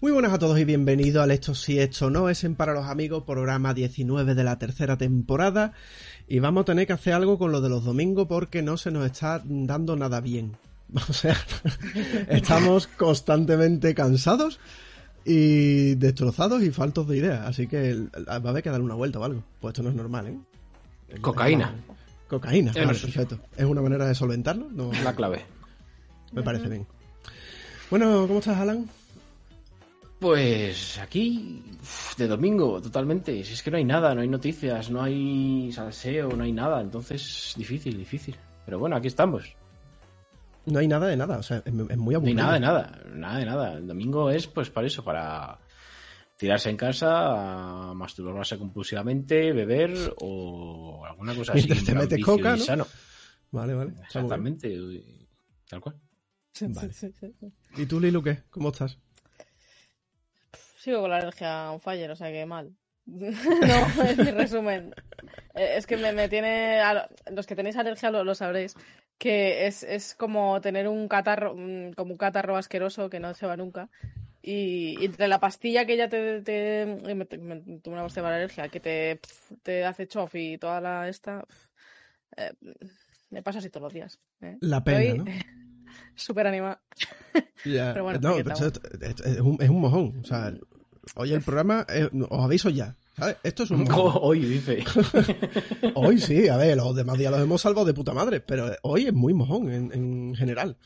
Muy buenas a todos y bienvenidos al Esto sí, esto no es en Para los Amigos, programa 19 de la tercera temporada. Y vamos a tener que hacer algo con lo de los domingos porque no se nos está dando nada bien. O sea, estamos constantemente cansados y destrozados y faltos de ideas. Así que va a haber que darle una vuelta o algo. Pues esto no es normal, ¿eh? Cocaína. Cocaína, claro, perfecto. ¿Es una manera de solventarlo? No, La clave. me parece bien. Bueno, ¿cómo estás, Alan? Pues aquí, de domingo, totalmente. Si es que no hay nada, no hay noticias, no hay salseo, no hay nada. Entonces, difícil, difícil. Pero bueno, aquí estamos. No hay nada de nada, o sea, es, muy No hay aburrido. nada de nada, nada de nada. El domingo es pues para eso, para tirarse en casa, masturbarse compulsivamente, beber o alguna cosa así. Mientras te metes coca, ¿no? sano. Vale, vale. Exactamente. y- Tal cual. Vale. ¿Y tú, Lilu, qué? ¿Cómo estás? Sigo con la alergia on fire, o sea que mal. no, es mi resumen. Eh, Es que me, me tiene. a lo- Los que tenéis alergia lo, lo sabréis. Que es, es como tener un catarro, mm, como un catarro asqueroso que no se va nunca. Y, y entre la pastilla que ya te. te me, me, tuve una pastilla para alergia, que te, te hace chof y toda la esta. eh, me pasa así todos los días. ¿eh? La pena, ¿no? Súper animada. Ya. Pero bueno, no, pero estamos. esto- esto es, un, es un mojón. O sea, hoy el programa, eh, os aviso ya. ¿sabes? Esto es un mojón. Hoy dice. Hoy sí, a ver, los demás días los hemos salvado de puta madre, pero hoy es muy mojón en, en general.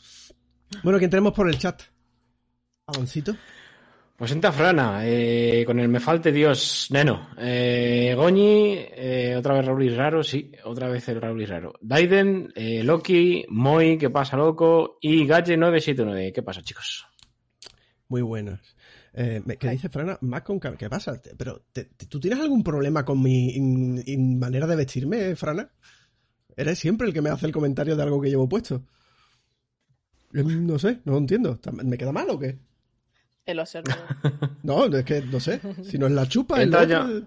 Bueno, ¿quién tenemos por el chat? Aloncito. Pues entra Frana, eh, con el Me Falte Dios, Neno. Eh, Goñi, eh, otra vez Raúl Raro, sí, otra vez el Raúl Raro. Daiden, eh, Loki, Moy, ¿qué pasa, loco? Y Galle979, ¿qué pasa, chicos? Muy buenas. Eh, me- ¿Qué dice Frana? Más con ¿Qué pasa? Pero, te- te- ¿tú tienes algún problema con mi in- in- manera de vestirme, Frana? Eres siempre el que me hace el comentario de algo que llevo puesto. Eh, No sé, no lo entiendo. ¿Me queda mal o qué? El observador. No, es que no sé. Si no es la chupa, el Entra, otro- ya,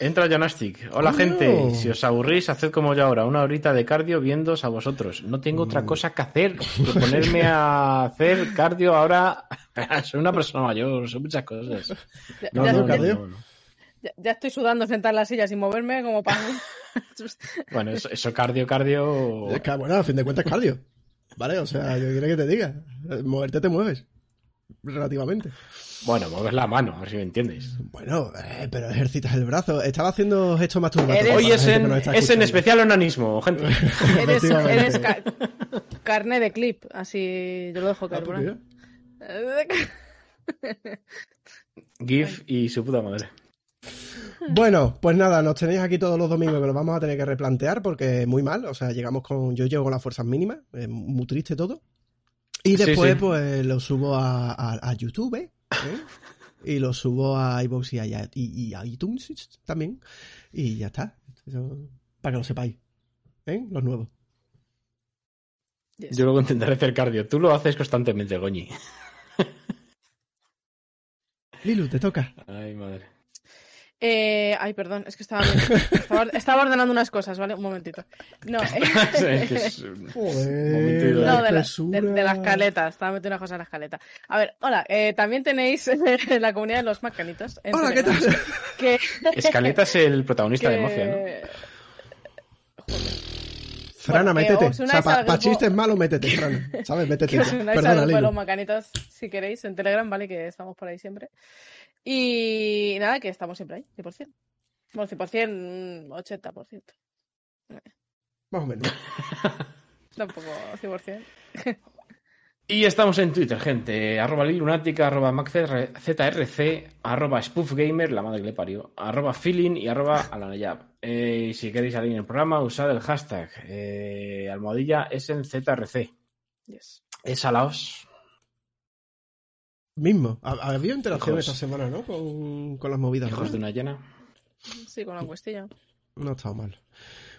entra Janastic. Hola, Coño. gente. Si os aburrís, haced como yo ahora, una horita de cardio viéndoos a vosotros. No tengo Mm. otra cosa que hacer que ponerme a hacer cardio ahora. Soy una persona mayor, son muchas cosas. Ya- No, ya- no, cardio. no. Ya, ya estoy sudando sentar en la silla sin moverme como para... Bueno, eso, eso cardio, cardio. Es que, bueno, a fin de cuentas cardio. ¿Vale? O sea, yo quiero que te diga. Moverte te mueves. Relativamente. Bueno, mueves la mano, a ver si me entiendes. Bueno, eh, pero ejercitas el brazo. Estaba haciendo gestos masturbatorios. Hoy es en, nos es en especial onanismo, gente. eres eres ca- carne de clip, así yo lo dejo Ah, caer. pues. GIF y su puta madre. Bueno, pues nada, nos tenéis aquí todos los domingos que los vamos a tener que replantear porque muy mal. O sea, llegamos con. Yo llego con las fuerzas mínimas. Es muy triste todo. Y Sí, después, sí. pues lo subo a, a- a YouTube. ¿eh? Y lo subo a iVoox y a, y, y a iTunes también. Y ya está. Eso- para que lo sepáis. ¿Eh? Los nuevos. Yes. Yo luego intentaré hacer cardio. Tú lo haces constantemente, Goñi. Lilu, te toca. Ay, madre. Eh, ay, perdón, es que estaba, viendo- estaba, estaba ordenando unas cosas, ¿vale? Un momentito. No, Es que es un- Joder, Momento de- No, de la, de, de la escaleta, estaba metiendo una cosa en la escaleta. A ver, hola, eh, también tenéis la comunidad de los macanitos. Hola, ¿qué tal? Que, Escaleta es el protagonista de que- Mafia, ¿no? Frana, Bueno, que métete. O sea, para grupo- chistes malos, métete, Frana. ¿Sabes? Métete. que os unáis al Perdona, grupo de los macanitos si queréis en Telegram, ¿vale? Que estamos por ahí siempre. Y nada, que estamos siempre ahí, 100%. Bueno, 100%, mm, 80%. Más o menos. Tampoco 100%. Y estamos en Twitter, gente. Arroba Lilunática, arroba MacZRC, arroba SpoofGamer, la madre que le parió, arroba Feeling y arroba Alanayab. Eh, y si queréis salir en el programa, usad el hashtag eh, almohadilla es en ZRC. Yes. Es a laos. Mismo. Ha- ha habido interacción Hijos. esta semana, ¿no? Con, con las movidas. Hijos ¿no? de una llena. Sí, con la cuestilla. No ha estado mal.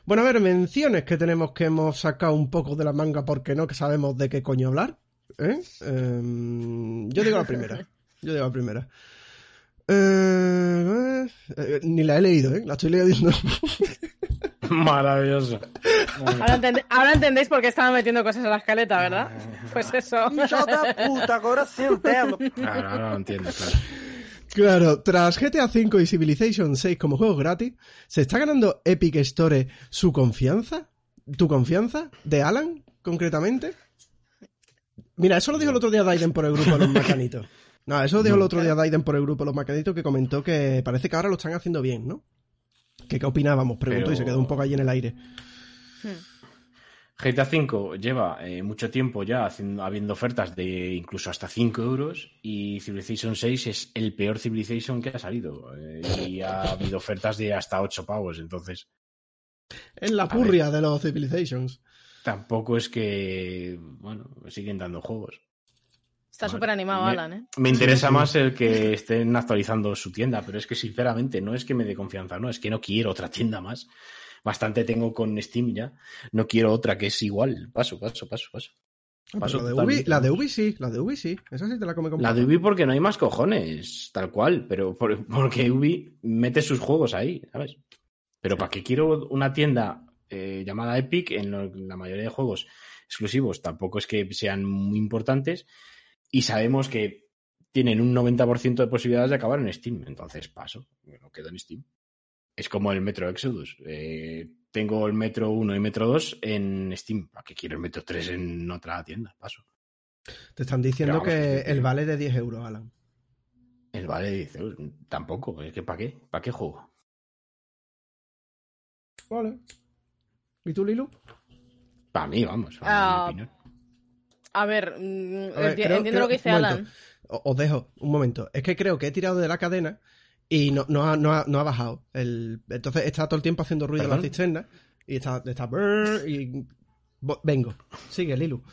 Bueno, a ver, menciones que tenemos que hemos sacado un poco de la manga porque no que sabemos de qué coño hablar. ¿eh? Em, yo digo la primera. Yo digo la primera. Eh, eh, ni la he leído, ¿eh? La estoy leyendo. Maravilloso. Ahora, entendé- ahora entendéis por qué estaban metiendo cosas en la escaleta, ¿verdad? Pues eso. Puta. Claro, ahora lo entiendo, claro. Claro, tras GTA V y Civilization 6 como juegos gratis, ¿se está ganando Epic Store su confianza? ¿Tu confianza? ¿De Alan, concretamente? Mira, eso lo dijo el otro día Daiden por el grupo de los macanitos. No, eso lo dijo el otro día Daiden por el grupo de los macanitos que comentó que parece que ahora lo están haciendo bien, ¿no? ¿Qué, qué opinábamos? Preguntó Pero- y se quedó un poco ahí en el aire. GTA V lleva eh, mucho tiempo ya haciendo, habiendo ofertas de incluso hasta 5 euros y Civilization 6 es el peor Civilization que ha salido eh, y ha habido ofertas de hasta 8 pavos, entonces Es la purria de los Civilizations. tampoco es que, bueno, siguen dando juegos. Está súper animado Me- Alan, ¿eh? Me interesa más el que estén actualizando su tienda, pero es que sinceramente no es que me dé confianza, no, es que no quiero otra tienda más. Bastante tengo con Steam ya, no quiero otra que es igual. Paso, paso, paso, paso. Ah, la, de Ubi, la de. Ubi sí, la de Ubi sí. Esa sí te la come con La de. Ubi porque no hay más cojones, tal cual, pero por- porque Ubi mete sus juegos ahí, ¿sabes? Pero ¿para qué quiero una tienda eh, llamada Epic en lo- la mayoría de juegos exclusivos? Tampoco es que sean muy importantes y sabemos que tienen un 90% de posibilidades de acabar en Steam, entonces paso, no quedo en Steam. Es como el Metro Exodus. eh, tengo el Metro 1 y Metro 2 en Steam. ¿Para qué quiero el Metro 3 en otra tienda? Paso. Te están diciendo que el vale de 10 euros, Alan. El vale dice, "Uy, tampoco, es que ¿para qué? ¿Para qué juego? Vale. ¿Y tú, Lilu? Para mí, vamos, a Ah, mi opinión. A ver, mm, A ver, enti- creo- entiendo creo- lo que dice. Alan. Os dejo un momento. Es que creo que he tirado de la cadena y no, no, ha, no, ha, no ha bajado. El, entonces está todo el tiempo haciendo ruido en la cisterna y está, está brrr y vengo. Sigue, Lilu.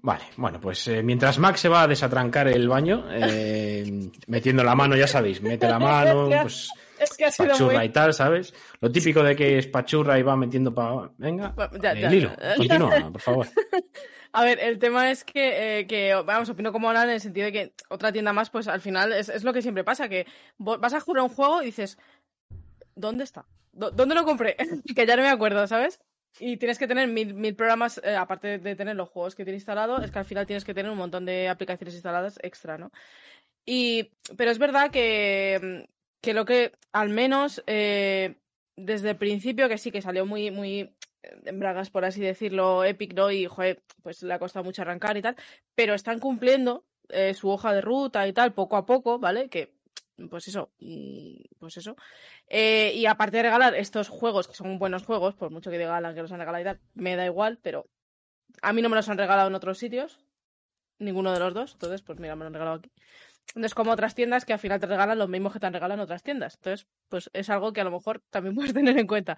Vale, bueno, pues eh, mientras Max se va a desatrancar el baño, eh, metiendo la mano, ya sabéis, mete la mano, pues Es que ha sido pachurra muy... y tal, ¿sabes? Lo típico de que es pachurra y va metiendo para... Venga, Bueno, ya, eh, ya. Continúa, por favor. A ver, el tema es que, eh, que, vamos, opino como Alan en el sentido de que otra tienda más, pues al final es, es lo que siempre pasa, que vas a jugar un juego y dices, ¿dónde está? ¿Dó- ¿Dónde lo compré? que ya no me acuerdo, ¿sabes? Y tienes que tener mil, mil programas, eh, aparte de tener los juegos que tienes instalado, es que al final tienes que tener un montón de aplicaciones instaladas extra, ¿no? Y, pero es verdad que, lo que, al menos, eh, desde el principio, que sí que salió muy, muy en bragas, por así decirlo, Epic, ¿no? Y, joder, pues le ha costado mucho arrancar y tal, pero están cumpliendo eh, su hoja de ruta y tal, poco a poco, ¿vale? Que, pues eso, mm, pues eso. Eh, y aparte de regalar estos juegos, que son buenos juegos, por mucho que diga Alan que los han regalado y tal, me da igual, pero a mí no me los han regalado en otros sitios, ninguno de los dos, entonces, pues mira, me lo han regalado aquí. Entonces, como otras tiendas que al final te regalan lo mismo que te han regalado en otras tiendas. Entonces, pues es algo que a lo mejor también puedes tener en cuenta.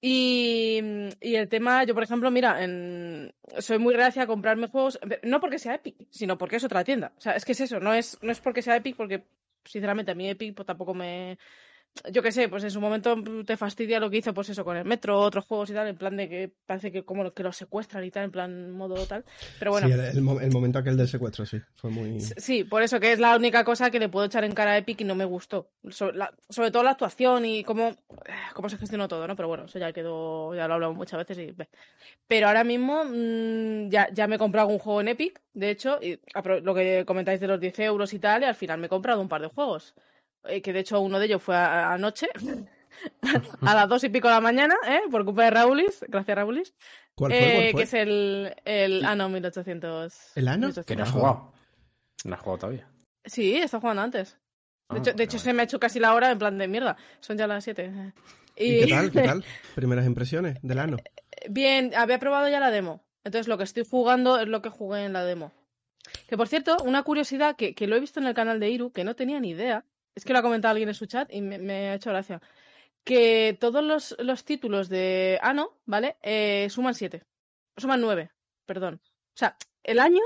Y, y el tema, yo por ejemplo, mira, en- soy muy reacia a comprarme juegos, no porque sea Epic, sino porque es otra tienda. O sea, es que es eso, no es, no es porque sea Epic, porque sinceramente a mí Epic pues, tampoco me... Yo qué sé, pues en su momento te fastidia lo que hizo, pues eso, con el Metro, otros juegos y tal, en plan de que parece que como que los secuestran y tal, en plan modo tal. Pero bueno, Sí, el, el mo- el momento aquel del secuestro, sí. Fue muy. Sí, por eso que es la única cosa que le puedo echar en cara a Epic y no me gustó. Sobre, la- sobre todo la actuación y cómo, cómo se gestionó todo, ¿no? Pero bueno, eso ya quedó, ya lo hablamos muchas veces y. Pero ahora mismo mm, ya, ya me he comprado un juego en Epic, de hecho, y lo que comentáis de los 10 euros y tal, y al final me he comprado un par de juegos. Eh, que de hecho uno de ellos fue a- anoche, a las dos y pico de la mañana, ¿eh? Por culpa de Raulis, gracias Raulis. ¿Cuál fue? Eh, ¿Cuál fue? que es el, el ano 1800. ¿El ano? 1800. Que no has jugado. No has jugado todavía. Sí, está jugando antes. Ah, De hecho, de vale, hecho se me ha hecho casi la hora en plan de mierda. Son ya las 7. ¿Y qué tal? ¿Qué tal? Primeras impresiones del ano. Bien, había probado ya la demo. Entonces lo que estoy jugando es lo que jugué en la demo. Que por cierto, una curiosidad que, que lo he visto en el canal de Iru, que no tenía ni idea, es que lo ha comentado alguien en su chat y me, me ha hecho gracia. Que todos los, los títulos de Ano, ¿vale? Eh, suman 7. Suman 9, perdón. O sea, el año,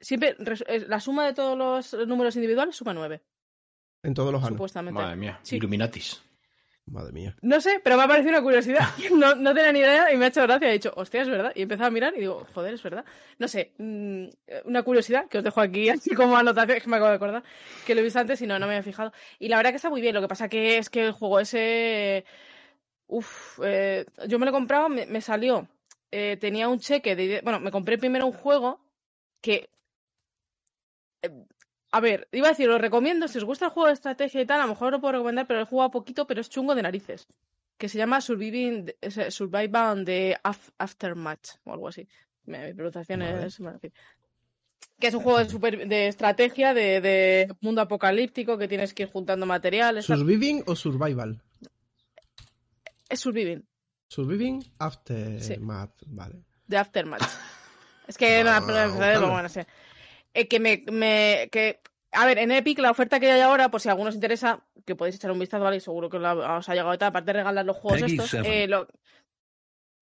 siempre, eh, la suma de todos los números individuales suma 9, En todos los anos. supuestamente. Madre mía, Sí. Illuminatis. Madre mía. No sé, pero me ha parecido una curiosidad. No, no tenía ni idea y me ha hecho gracia. He dicho, hostia, es verdad. Y he empezado a mirar y digo, joder, es verdad. No sé, mm, una curiosidad que os dejo aquí, así como anotación, que me acabo de acordar, que lo he visto antes y no, no me había fijado. Y la verdad que está muy bien. Lo que pasa que es que el juego ese. Uf, eh, yo me lo he comprado, me, me salió. eh, tenía un cheque de. Bueno, me compré primero un juego que. A ver, iba a decir, os recomiendo, si os gusta el juego de estrategia y tal, a lo mejor lo puedo recomendar, pero he jugado poquito, pero es chungo de narices. Que se llama Surviving, eh, Survival de Af- Aftermatch o algo así. Mi, pronunciación Vale. es. Que es un juego de, super- de estrategia, de, de mundo apocalíptico, que tienes que ir juntando materiales. ¿Surviving o survival? Es Surviving, Surviving after Sí. math, vale. de Aftermatch. es que no, Ah, no, no, no, bueno, no sé. Eh, que me, me que a ver, en Epic la oferta que hay ahora, por si a alguno os interesa, que podéis echar un vistazo, ¿vale? Y seguro que la- os ha llegado y tal, aparte de regalar los juegos Peggy estos, eh, lo-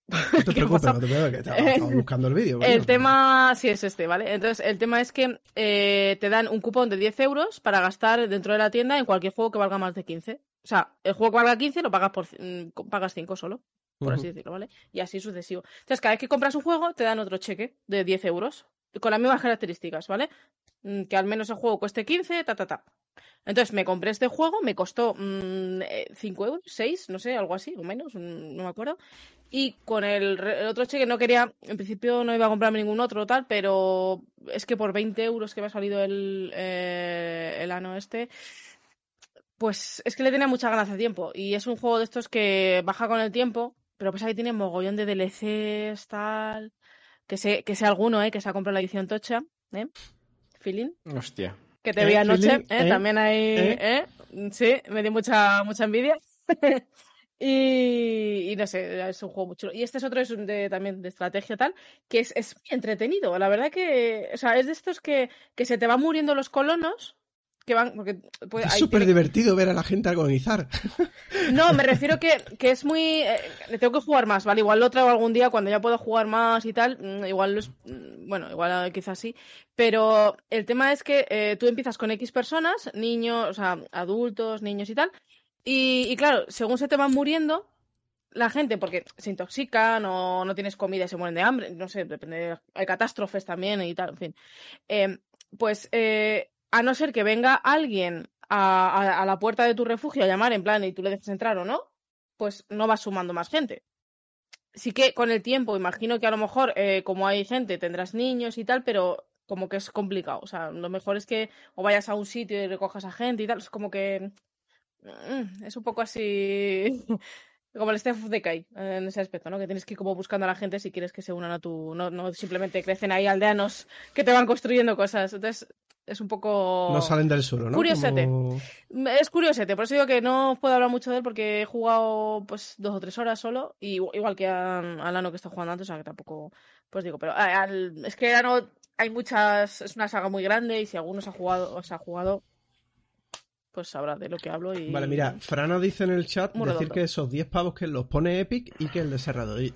No te ¿Qué preocupes, no te preocupes, que estaba, estaba buscando el vídeo. El tema sí es este, ¿vale? Entonces, el tema es que eh, te dan un cupón de 10 euros para gastar dentro de la tienda en cualquier juego que valga más de 15. O sea, el juego que valga 15 lo pagas por mm, pagas 5 solo, por así decirlo, ¿vale? Y así sucesivo. Entonces, cada vez que compras un juego, te dan otro cheque de 10 euros, con las mismas características, ¿vale? Mm, Que al menos el juego cueste 15, ta, ta, ta. Entonces me compré este juego, me costó 5 euros, 6, no sé, algo así, o menos, mm, no me acuerdo. Y con el, el otro cheque no quería, en principio no iba a comprarme ningún otro tal, pero es que por 20 euros que me ha salido el, eh, el ano este, pues es que le tenía mucha ganas de tiempo. Y es un juego de estos que baja con el tiempo, pero pasa que tiene mogollón de DLCs, tal. Que sé, que sé alguno, ¿eh? Que se ha comprado la edición tocha, ¿eh? Feeling. Hostia. Que te Eh, vi anoche, feeling, ¿eh? eh, También hay, eh. ¿eh? Sí, me dio mucha, mucha envidia. y, y no sé, es un juego muy chulo. Y este es otro es un de, también de estrategia tal, que es, es muy entretenido. La verdad que, o sea, es de estos que, que se te van muriendo los colonos, que van, porque pues, Es súper tiene- divertido ver a la gente agonizar. no, me refiero que, que es muy. eh, le tengo que jugar más, ¿vale? Igual lo traigo algún día cuando ya puedo jugar más y tal. mm, Igual lo es- mm, Bueno, igual eh, quizás sí. Pero el tema es que eh, tú empiezas con X personas, niños, o sea, adultos, niños y tal. Y, y claro, según se te van muriendo, la gente, porque se intoxican o no tienes comida y se mueren de hambre, no sé, depende. Hay catástrofes también y tal, en fin. Eh, pues eh, a no ser que venga alguien a, la puerta de tu refugio a llamar en plan y tú le dejes entrar o no, pues no vas sumando más gente. Sí que con el tiempo, imagino que a lo mejor, eh, como hay gente, tendrás niños y tal, pero como que es complicado. O sea, lo mejor es que o vayas a un sitio y recojas a gente y tal. Es como que mm, es un poco así como el Steph de Kai en ese aspecto, ¿no? Que tienes que ir como buscando a la gente si quieres que se unan a tu... No, no simplemente crecen ahí aldeanos que te van construyendo cosas. Entonces, es un poco... No salen del suelo, ¿no? Curiosete. Como- Es curiosete, por eso digo que no os puedo hablar mucho de él porque he jugado pues dos o tres horas solo, y igu- igual que a, a Lano que está jugando antes, o sea que tampoco, pues digo, pero al- es que Lano hay muchas, es una saga muy grande y si alguno se ha jugado, o se ha jugado, pues sabrá de lo que hablo y... Vale, mira, Frana dice en el chat Muy decir redondo. que esos 10 pavos que los pone Epic y que el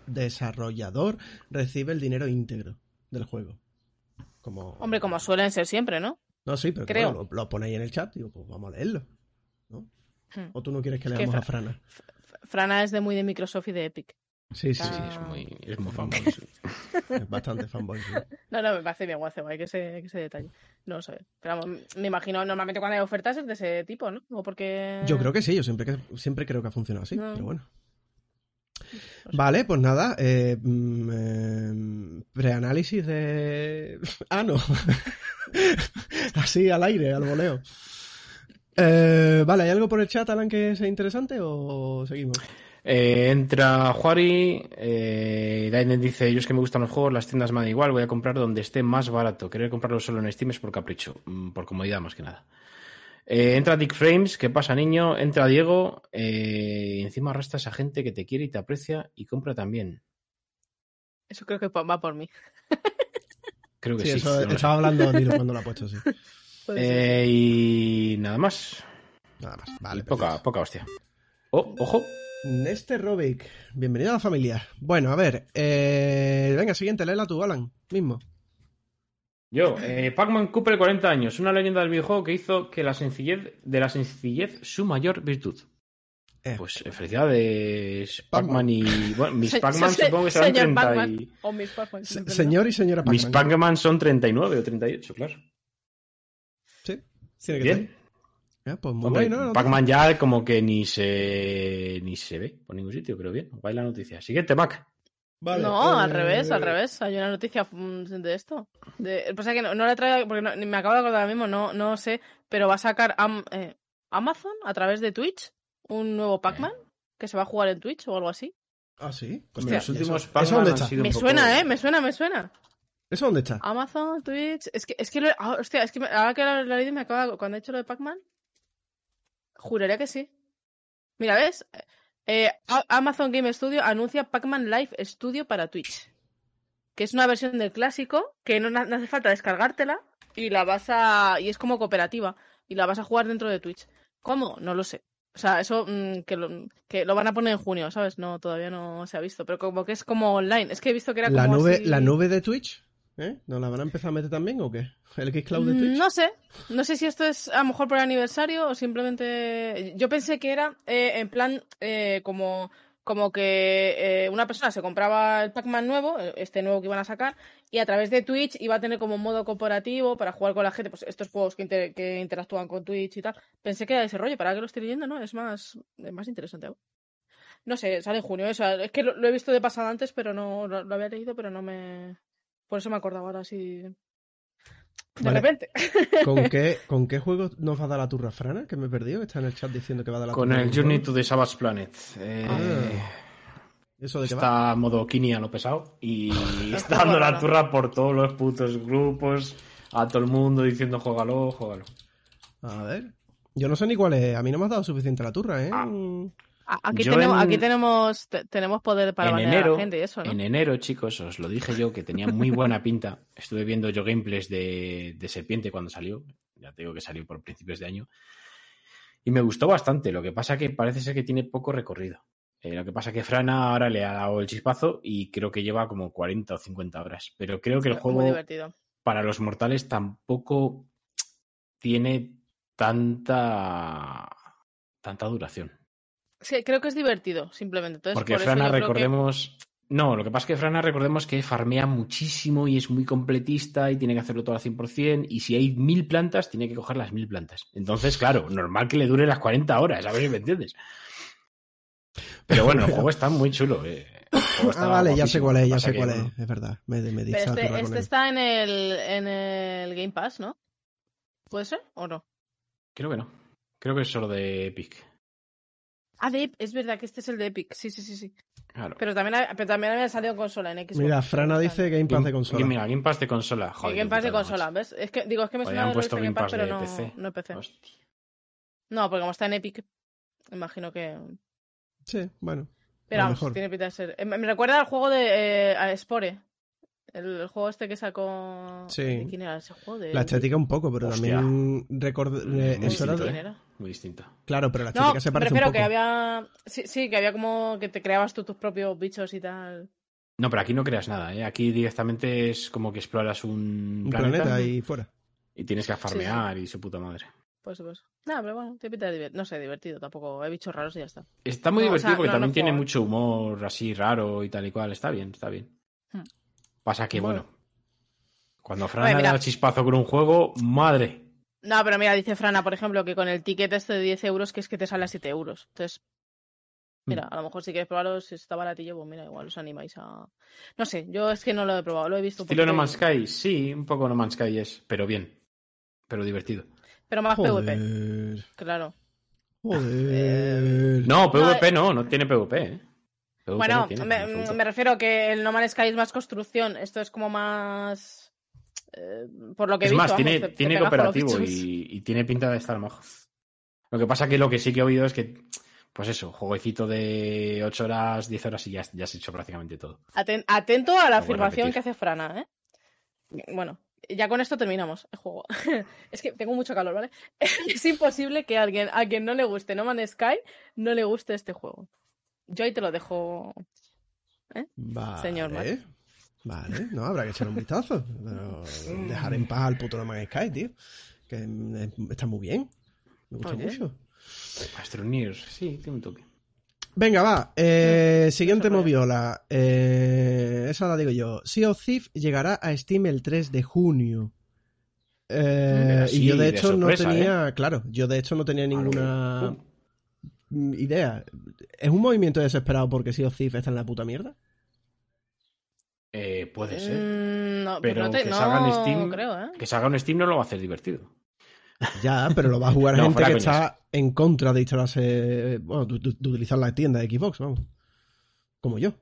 desarrollador recibe el dinero íntegro del juego. Como... Hombre, como suelen ser siempre, ¿no? No, sí, pero creo. bueno, lo, lo ponéis en el chat, digo, pues vamos a leerlo. ¿no? Hmm. ¿O tú no quieres que Es que leamos a Fra- Frana? Frana es de muy de Microsoft y de Epic. Sí, sí, Sí, sí, es muy, es muy fanboy. sí. es bastante fanboy. sí. No, no, me parece bien guay, guay que ese, que ese detalle. No lo sé. Pero vamos, me imagino, normalmente cuando hay ofertas es de ese tipo, ¿no? O porque... Yo creo que sí, yo siempre, que- siempre creo que ha funcionado así, No. pero bueno. Vale, pues nada, eh, mm, eh, preanálisis de... Ah, no. Así al aire, al voleo. Eh, vale, ¿hay algo por el chat, Alan, que sea interesante o seguimos? Eh, entra Juari, eh, Dainen dice, yo es que me gustan los juegos, las tiendas me da igual, voy a comprar donde esté más barato. Querer comprarlo solo en Steam es por capricho, mm, por comodidad más que nada. Eh, entra Dick Frames, ¿qué pasa niño? Entra Diego, eh, y encima arrastra a esa gente que te quiere y te aprecia y compra también. Eso creo que va por mí. Creo que Sí, sí. eso no lo sé. estaba hablando Nilo cuando lo ha puesto, sí. Eh, y nada más. Nada más, vale. Poca, poca hostia. Oh, ojo. Neste Robic, bienvenido a la familia. Bueno, a ver, eh, venga, siguiente, léela tú, Alan, mismo. Yo, eh, Pac-Man cumple 40 años, una leyenda del videojuego que hizo que la sencillez, de la sencillez su mayor virtud. Eh. Pues eh, felicidades, Pac-Man. Pac-Man y. Bueno, mis Pac-Man supongo que serán señor 30 Pac-Man. y. O mis Pac-Man. Se- señor y señora Mis Pac-Man. Pac-Man son 39 o 38, claro. Sí, tiene que Bien. Ah, pues muy Hombre, bueno. ¿no? Pac-Man ya como que ni se ni se ve por ningún sitio, pero bien. Guay la noticia. Siguiente, Mac. Vale, no, al eh, revés, al revés. Hay una noticia mm, de esto. De, pasa que no, no la traído porque no- ni me acabo de acordar ahora mismo, no, no sé, pero va a sacar Am- eh, Amazon a través de Twitch un nuevo Pac-Man que se va a jugar en Twitch o algo así. Ah, sí. Hostia, los últimos ¿eso- Pac-Man ¿Eso dónde han está? sido Me poco- suena, ¿eh? Me suena, me suena. ¿Eso dónde está? Amazon, Twitch. Es que, es que, lo, ah, hostia, es que me- ahora que he leído me acaba. Cuando he hecho lo de Pac-Man, juraría que sí. Mira, ¿ves? Eh, Amazon Game Studio anuncia Pac-Man Live Studio para Twitch. Que es una versión del clásico que no, no hace falta descargártela y la vas a. y es como cooperativa. Y la vas a jugar dentro de Twitch. ¿Cómo? No lo sé. O sea, eso mm, que, lo, que lo van a poner en junio, ¿sabes? No, todavía no se ha visto. Pero como que es como online. Es que he visto que era ¿La como nube, así- ¿La nube de Twitch? ¿Eh? ¿Nos la van a empezar a meter también o qué? ¿El Xcloud de Twitch? Mm, No sé, no sé si esto es a lo mejor por aniversario o simplemente. Yo pensé que era eh, en plan eh, como, como que eh, una persona se compraba el Pac-Man nuevo, este nuevo que iban a sacar, y a través de Twitch iba a tener como un modo cooperativo para jugar con la gente, pues estos juegos que, inter- que interactúan con Twitch y tal. Pensé que era ese rollo, para que lo estoy leyendo, ¿no? Es más, es más interesante aún. No sé, sale en junio, eso. Es que lo, lo he visto de pasada antes, pero no lo, lo había leído, pero no me. Por eso me acordaba ahora así. De Vale. repente. ¿Con qué, ¿Con qué juego nos va a dar la turra Frana? Que me he perdido, que está en el chat diciendo que va a dar la Con turra. el un Journey to the Savage Planet. Eh, Ah. ¿Eso de qué va? está modo Kini a lo pesado y está dando la turra por todos los putos grupos, a todo el mundo diciendo jógalo, jógalo. A ver. Yo no sé ni cuál es. A mí no me has dado suficiente la turra, ¿eh? Ah. A- Aquí Yo tenemos, en- aquí tenemos, te- tenemos poder para a enero, la gente y eso, ¿no? en enero, chicos, os lo dije yo que tenía muy buena pinta. Estuve viendo yo gameplays de, de Serpiente cuando salió. Ya te digo que salió por principios de año. Y me gustó bastante. Lo que pasa que parece ser que tiene poco recorrido. Eh, lo que pasa que Frana ahora le ha dado el chispazo y creo que lleva como 40 o 50 horas. Pero creo que el juego para los mortales tampoco tiene tanta tanta duración. Sí, creo que es divertido, simplemente. Entonces, Porque por Frana, que- recordemos. No, lo que pasa es que Frana, recordemos que farmea muchísimo y es muy completista y tiene que hacerlo todo al 100%. Y si hay mil plantas, tiene que coger las mil plantas. Entonces, claro, normal que le dure las 40 horas, a ver si me entiendes. Pero bueno, el juego está muy chulo. eh. Ah, vale, ya sé cuál es, ya sé cuál es. Es verdad. Me, me Pero este, este está en el, en el Game Pass, ¿no? ¿Puede ser o no? Creo que no. Creo que es solo de Epic. Ah, de es verdad que este es el de Epic. Sí, sí, sí, sí. Claro. Pero también, ha- pero también había salido consola, en Xbox. Mira, Frana dice Game Pass de consola. Mira, Game Pass de consola. Joder, Game Pass de consola. ¿ves? Es que, digo, es que me suena puesto Game Game Pass, pero de no, PC. no PC. Hostia. No, porque como está en Epic, imagino que... Sí, bueno. Pero vamos, mejor. tiene pinta de ser... eh, Me me recuerda al juego de eh, a Spore. El, el juego este que sacó... Sí. ¿de ¿Quién era ese juego? De... La estética un poco, pero Hostia. también record... eh, Muy era de- ¿Quién ¿eh? Muy distinto. Claro, pero la No, estética se me parece un poco. que había... Sí, sí, que había como que te creabas tú tus propios bichos y tal. No, pero aquí no creas nada, ¿eh? Aquí directamente es como que exploras un, Un planeta, planeta y fuera. y tienes que farmear y su puta madre. Pues, pues. Nada, pero bueno, tiene pinta de divertido. No sé, divertido tampoco. He bichos raros y ya está. Está muy No, o divertido sea, porque no, también no tiene ¿eh? mucho humor así raro y tal y cual. Está bien, está bien. Hmm. Pasa que, Bueno. bueno, cuando Fran Oye, da chispazo con un juego, madre. No, pero mira, dice Frana, por ejemplo, que con el ticket este de 10 euros, que es que te sale a 7 euros. Entonces, mira, Hmm. a lo mejor si quieres probarlo, si está baratillo, pues mira, igual os animáis a... No sé, yo es que no lo he probado, lo he visto un Estilo No Man's Sky, sí, un poco No Man's Sky es, pero bien. Pero divertido. Pero más PvP, claro. Joder. No, No, PvP no, no tiene PvP, ¿eh? Bueno, tiene, me, refiero que el No Man's Sky es más construcción, esto es como más... eh, por lo que he Es visto, más, vamos, tiene, te- tiene cooperativo y, y tiene pinta de estar majo. Lo que pasa que lo que sí que he oído es que, pues eso, jueguecito de 8 horas, 10 horas y ya, ya has hecho prácticamente todo. Aten- atento a la a afirmación que hace Frana, ¿eh? Bueno, ya con esto terminamos el juego. es que tengo mucho calor, ¿vale? es imposible que alguien a quien no le guste No Man's Sky no le guste este juego. Yo ahí te lo dejo. Vale. Señor Mark. Vale, no, habrá que echar un vistazo. Pero dejar en paz al puto No Man's Sky, tío. Que mm, está muy bien. Me gusta Oye. mucho. Astroneers, sí, tiene un toque. Venga, va. Eh, siguiente Eso, moviola. Eh, esa la digo yo. Sea of Thief llegará a Steam el 3 de junio. Eh, y yo de de hecho sorpresa, no tenía, claro, yo de hecho no tenía ninguna idea. ¿Es un movimiento desesperado porque Sea of Thief está en la puta mierda? Eh, puede ser. Mm, no, Pero no te- que no salga en Steam, creo, ¿eh? que salga en Steam no lo va a hacer divertido. Ya, pero lo va a jugar No, gente que coñas. está en contra de instalarse, bueno, de, de- de utilizar la tienda de Xbox, vamos. Como yo.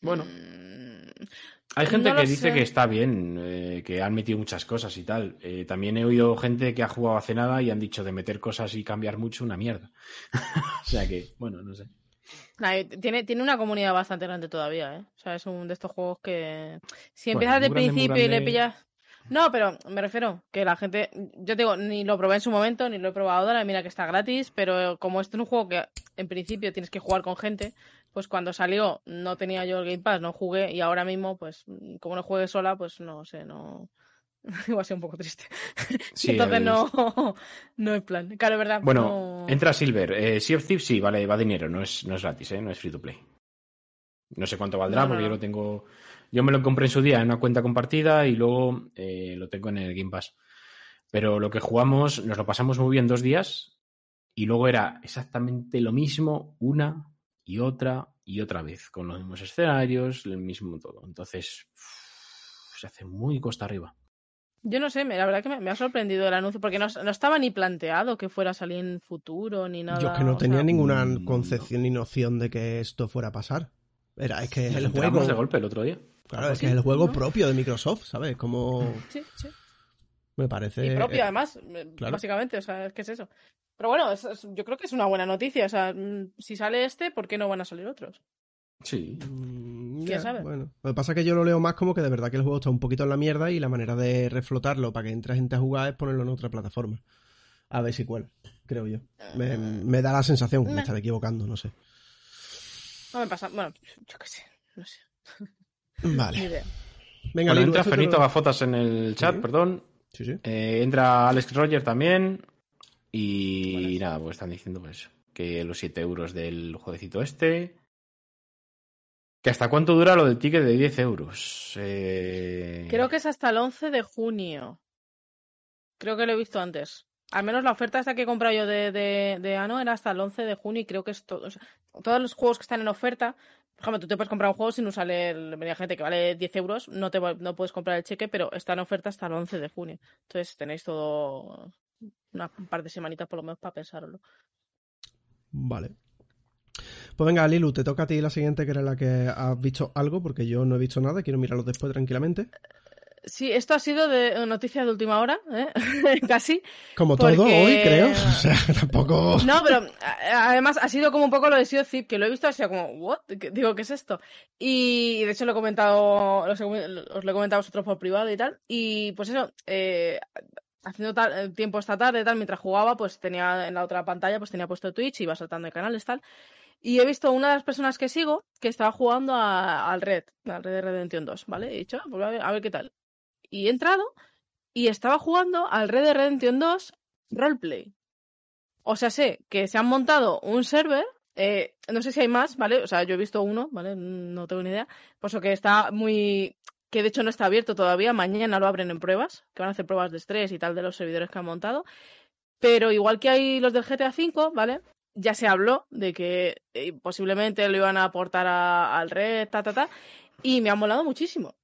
Bueno, Mm, hay gente no que dice sé. que está bien, eh, que han metido muchas cosas y tal. Eh, también he oído gente que ha jugado hace nada y han dicho de meter cosas y cambiar mucho una mierda. o sea que, bueno, no sé. Nah, y tiene, tiene una comunidad bastante grande todavía, ¿eh? O sea, es un de estos juegos que si Bueno, empiezas de grande, muy principio y le pillas... No, pero me refiero que la gente... Yo te digo, ni lo probé en su momento, ni lo he probado ahora, mira que está gratis, pero como esto es un juego que en principio tienes que jugar con gente, pues cuando salió no tenía yo el Game Pass, no jugué, y ahora mismo, pues como no juegue sola, pues no sé, no... Igual a ser un poco triste. Sí, Entonces no, no es plan. Claro, es verdad. Bueno, no- entra Silver. Eh, sea of Thieves sí, vale, va dinero, no es, no es gratis, ¿eh? no es free to play. No sé cuánto valdrá, No, no, porque yo lo tengo. Yo me lo compré en su día en una cuenta compartida y luego eh, lo tengo en el Game Pass. Pero lo que jugamos, nos lo pasamos muy bien dos días y luego era exactamente lo mismo una y otra y otra vez, con los mismos escenarios, el mismo todo. Entonces, se hace muy costa arriba. Yo no sé, me- la verdad que me, me ha sorprendido el anuncio, porque no, no estaba ni planteado que fuera a salir en futuro ni nada. Yo es que no tenía sea, ninguna mm, concepción ni noción de que esto fuera a pasar. Era, es que es el juego. de golpe el otro día. Claro, es que es el juego ¿no? propio de Microsoft, ¿sabes? Como Sí, sí. me parece. Y propio, eh, además, claro. básicamente, o sea, es que es eso. Pero bueno, es- es- yo creo que es una buena noticia, o sea, mm, si sale este, ¿por qué no van a salir otros? Sí. ¿Quién ya, sabe? Bueno, lo que pasa es que yo lo leo más como que de verdad que el juego está un poquito en la mierda y la manera de reflotarlo para que entre gente a jugar es ponerlo en otra plataforma. A ver si cuela, creo yo. Me, me da la sensación, me estaré equivocando, no sé. No me pasa, bueno, yo qué sé, no sé, ni Vale. idea. Venga, Bueno, entra otro- Gafotas en el chat, Sí. perdón. Sí, sí. Eh, entra Alex Roger también. Y nada, pues están diciendo pues que los 7 euros del jueguecito este. Que hasta cuánto dura lo del ticket de 10 euros. Eh, Creo que es hasta el 11 de junio. Creo que lo he visto antes. Al menos la oferta esta que he comprado yo de, de, de Ano era hasta el 11 de junio y creo que es todo. o sea, todos los juegos que están en oferta. Por ejemplo, tú te puedes comprar un juego sin usar el. Venía gente que vale 10 euros, no, te, no puedes comprar el cheque, pero está en oferta hasta el 11 de junio. Entonces tenéis todo. Una un par de semanitas por lo menos para pensarlo. Vale. Pues venga, Lilu, te toca a ti la siguiente, que era la que has visto algo, porque yo no he visto nada, quiero mirarlo después tranquilamente. Sí, esto ha sido de noticia de última hora, ¿eh? casi. Como Porque- todo hoy, creo. O sea, tampoco. No, pero además ha sido como un poco lo de Sea Thieves, que lo he visto así como, ¿what? ¿Qué- Digo, ¿qué es esto? Y de hecho lo he comentado, os lo he comentado a vosotros por privado y tal. Y pues eso, eh, haciendo tal- eh, tiempo esta tarde, tal, mientras jugaba, pues tenía en la otra pantalla, pues tenía puesto Twitch, iba saltando de canales, tal. Y he visto una de las personas que sigo que estaba jugando al Red, al Red Dead Redemption 2, ¿vale? Y he dicho, "Ah, pues a ver, a ver qué tal. Y he entrado y estaba jugando al Red Dead Redemption 2 Roleplay. O sea, sé que se han montado un server, eh, no sé si hay más, ¿vale? O sea, yo he visto uno, ¿vale? No tengo ni idea. Por que está muy... que de hecho no está abierto todavía, mañana lo abren en pruebas, que van a hacer pruebas de estrés y tal de los servidores que han montado. Pero igual que hay los del GTA V, ¿vale? Ya se habló de que eh, posiblemente lo iban a aportar a- al red, ta, ta, ta. Y me ha molado muchísimo.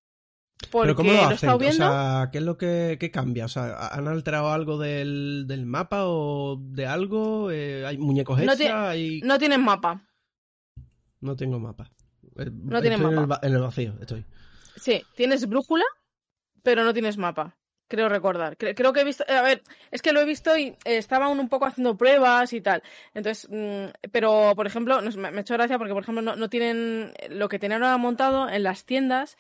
Porque Pero ¿cómo lo he hacen? estado O viendo. sea, ¿qué es lo que, que cambia? O sea, ¿han alterado algo del, del mapa o de algo? Eh, ¿Hay muñecos No extra? tiene- Hay- No tienen mapa. No tengo mapa. Eh, No estoy En el, mapa. en el vacío, estoy. Sí, tienes brújula, pero no tienes mapa. Creo recordar. Cre- creo que he visto. A ver, es que lo he visto y eh, estaban un poco haciendo pruebas y tal. Entonces, mm, pero por ejemplo, me, me ha hecho gracia porque, por ejemplo, no, no tienen. Lo que tenían ahora montado en las tiendas,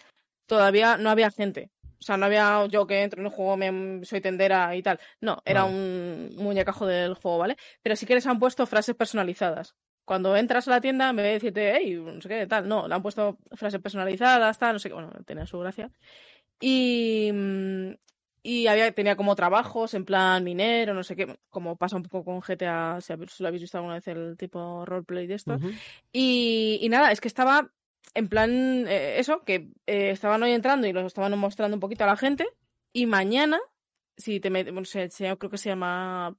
todavía no había gente. O sea, no había yo que entro en un juego, me, soy tendera y tal. No, era Vale. un muñecajo del juego, ¿vale? Pero sí que les han puesto frases personalizadas. Cuando entras a la tienda, en vez de decirte, hey, no sé qué, tal, no, le han puesto frases personalizadas, tal, no sé qué, bueno, tenía su gracia. Y, mm, y había, tenía como trabajos en plan minero, no sé qué, como pasa un poco con GTA, si lo habéis visto alguna vez el tipo roleplay de esto. Ujú. Y, y nada, es que estaba en plan, eh, eso, que eh, estaban hoy entrando y los estaban mostrando un poquito a la gente. Y mañana, si te met- bueno, se- se- creo que se llama.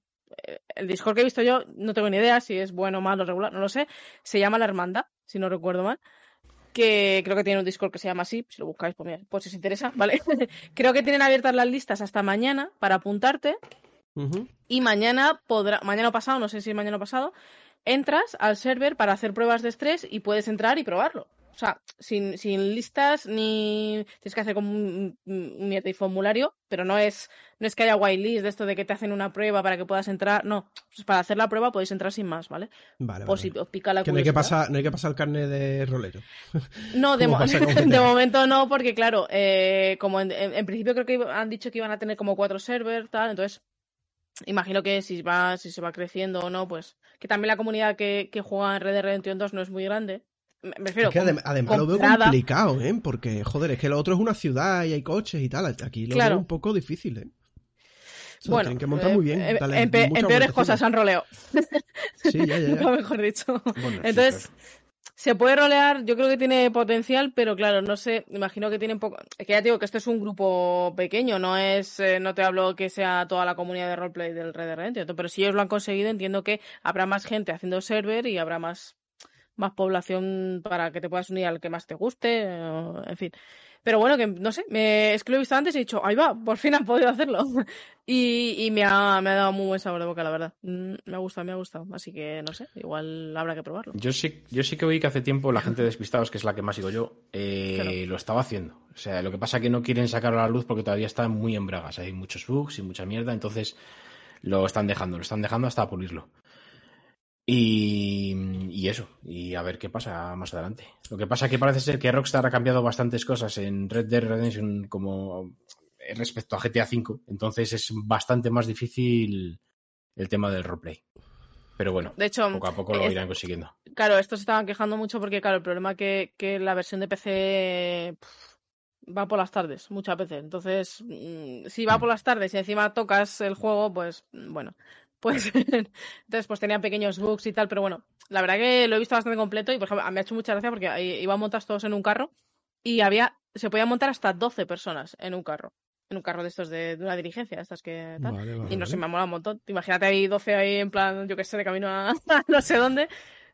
El Discord que he visto yo, no tengo ni idea si es bueno, malo, regular, no lo sé. Se llama La Hermandad, si no recuerdo mal. Que creo que tiene un Discord que se llama así. Si lo buscáis, pues mira, pues si os interesa, ¿vale? creo que tienen abiertas las listas hasta mañana para apuntarte y mañana podrá, mañana pasado, no sé si mañana pasado, entras al server para hacer pruebas de estrés y puedes entrar y probarlo. O sea, sin, sin listas ni tienes que hacer como un, un, un formulario, pero no es, no es que haya whitelist de esto de que te hacen una prueba para que puedas entrar. No, pues para hacer la prueba podéis entrar sin más, ¿vale? Vale, vale, si os pica la Que no hay que pasar, no hay que pasar el carnet de rolero. No, de, momento no, porque claro, eh, como en, en- en principio creo que han dicho que iban a tener como cuatro servers, tal, entonces imagino que si va, si se va creciendo o no, pues que también la comunidad que, que juega en Red Dead Redemption 2 no es muy grande. Me me refiero, Es que adem- además lo veo complicado, ¿eh? Porque, joder, es que lo otro es una ciudad y hay coches y tal. Aquí lo Claro. veo un poco difícil, ¿eh? Bueno, tienen que montar eh, muy bien. eh, en, pe- en muchas peores cosas han roleado, Sí, ya, ya, ya. mejor dicho. Bueno, sí, Entonces, claro. se puede rolear, yo creo que tiene potencial, pero claro, no sé, imagino que tiene un poco. Es que ya te digo que esto es un grupo pequeño, no es, eh, no te hablo que sea toda la comunidad de roleplay del Red Dead Redemption, pero si ellos lo han conseguido, entiendo que habrá más gente haciendo server y habrá más, más población para que te puedas unir al que más te guste, en fin. Pero bueno, que no sé, me, es que lo he visto antes y he dicho, ahí va, por fin han podido hacerlo. y y me, ha, me ha dado muy buen sabor de boca, la verdad. Mm, Me ha gustado, me ha gustado. Así que no sé, igual habrá que probarlo. Yo sí, yo sí que oí que hace tiempo la gente de Despistados, que es la que más sigo yo, eh, Claro. lo estaba haciendo. O sea, lo que pasa es que no quieren sacarlo a la luz porque todavía está muy en bragas. Hay muchos bugs y mucha mierda, entonces lo están dejando, lo están dejando hasta pulirlo. Y, y eso, y a ver qué pasa más adelante. Lo que pasa es que parece ser que Rockstar ha cambiado bastantes cosas en Red Dead Redemption como respecto a GTA V, entonces es bastante más difícil el tema del roleplay. Pero bueno, De hecho, poco a poco lo es- irán consiguiendo. Claro, estos se estaban quejando mucho porque, claro, el problema es que, que la versión de PC va por las tardes, muchas veces. Entonces, mm, si va por las tardes y encima tocas el juego, pues, mm, bueno, pues, entonces, pues tenían pequeños bugs y tal, pero bueno, la verdad que lo he visto bastante completo y, por ejemplo, me ha hecho mucha gracia porque iban montados todos en un carro y había, se podían montar hasta 12 personas en un carro, en un carro de estos de, de una dirigencia, estas que tal. Vale, vale, Y no sé, vale. me ha molado un montón. Imagínate ahí 12 ahí en plan, yo qué sé, de camino a no sé dónde.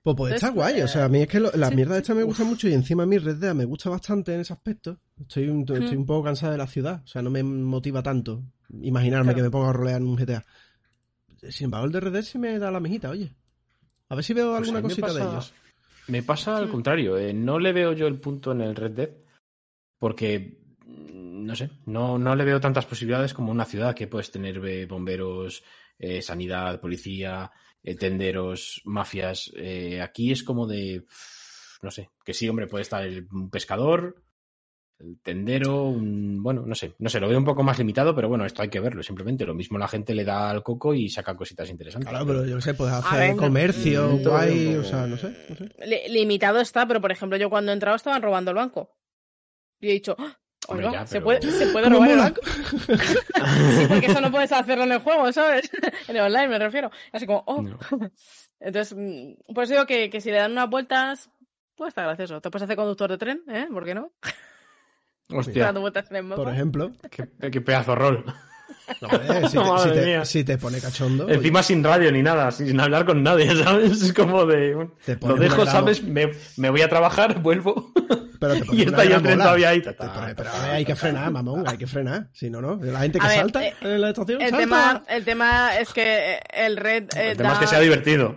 Pues, pues está guay, o sea, a mí es que lo- la sí, mierda esta me gusta mucho y encima a mí Red Dead me gusta bastante en ese aspecto. Estoy un, estoy un poco cansado de la ciudad, o sea, no me motiva tanto imaginarme Claro. que me ponga a rolear en un GTA. Sin embargo, el de Red Dead sí me da la mejita, oye. A ver si veo Pues alguna cosita de ellos. Me pasa al contrario, eh, no le veo yo el punto en el Red Dead porque, mm, no sé, no, no le veo tantas posibilidades como una ciudad que puedes tener eh, bomberos, eh, sanidad, policía, tenderos, mafias. aquí es como de, no sé, que sí, hombre, puede estar el, un pescador, el tendero, un, bueno, no sé, no sé, lo veo un poco más limitado, pero bueno, esto hay que verlo, simplemente lo mismo la gente le da al coco y saca cositas interesantes. Claro, pero yo qué sé, puedes hacer ver, no- comercio, Mm, guay, o sea, no sé, no sé. Li- limitado está, pero por ejemplo, yo cuando he entrado estaban robando el banco. Y he dicho, ¡Ah! Hombre, oiga, ya, ¿se, pero- puede, ¿se puede ¿Cómo robar el banco? sí, porque eso no puedes hacerlo en el juego, ¿sabes? en el online me refiero. Así como, oh. No. Entonces, mm, por eso digo que, que si le dan unas vueltas, puede estar gracioso. Te puedes hacer conductor de tren, ¿eh? ¿Por qué no? Hostia. Por ejemplo, qué, qué pedazo de si, te, Madre si te- mía. si te pone cachondo, oye, Encima sin radio ni nada, sin hablar con nadie, ¿sabes? Es como de. Lo dejo, ¿sabes? Me, me voy a trabajar, vuelvo. pero te pones y está ya el tren todavía ahí. Pero a ver, hay que frenar, mamón, hay que frenar. Si no, no. La gente que ver, salta eh, en la estación, El salta. tema, el tema es que el red. eh, El tema es que sea divertido.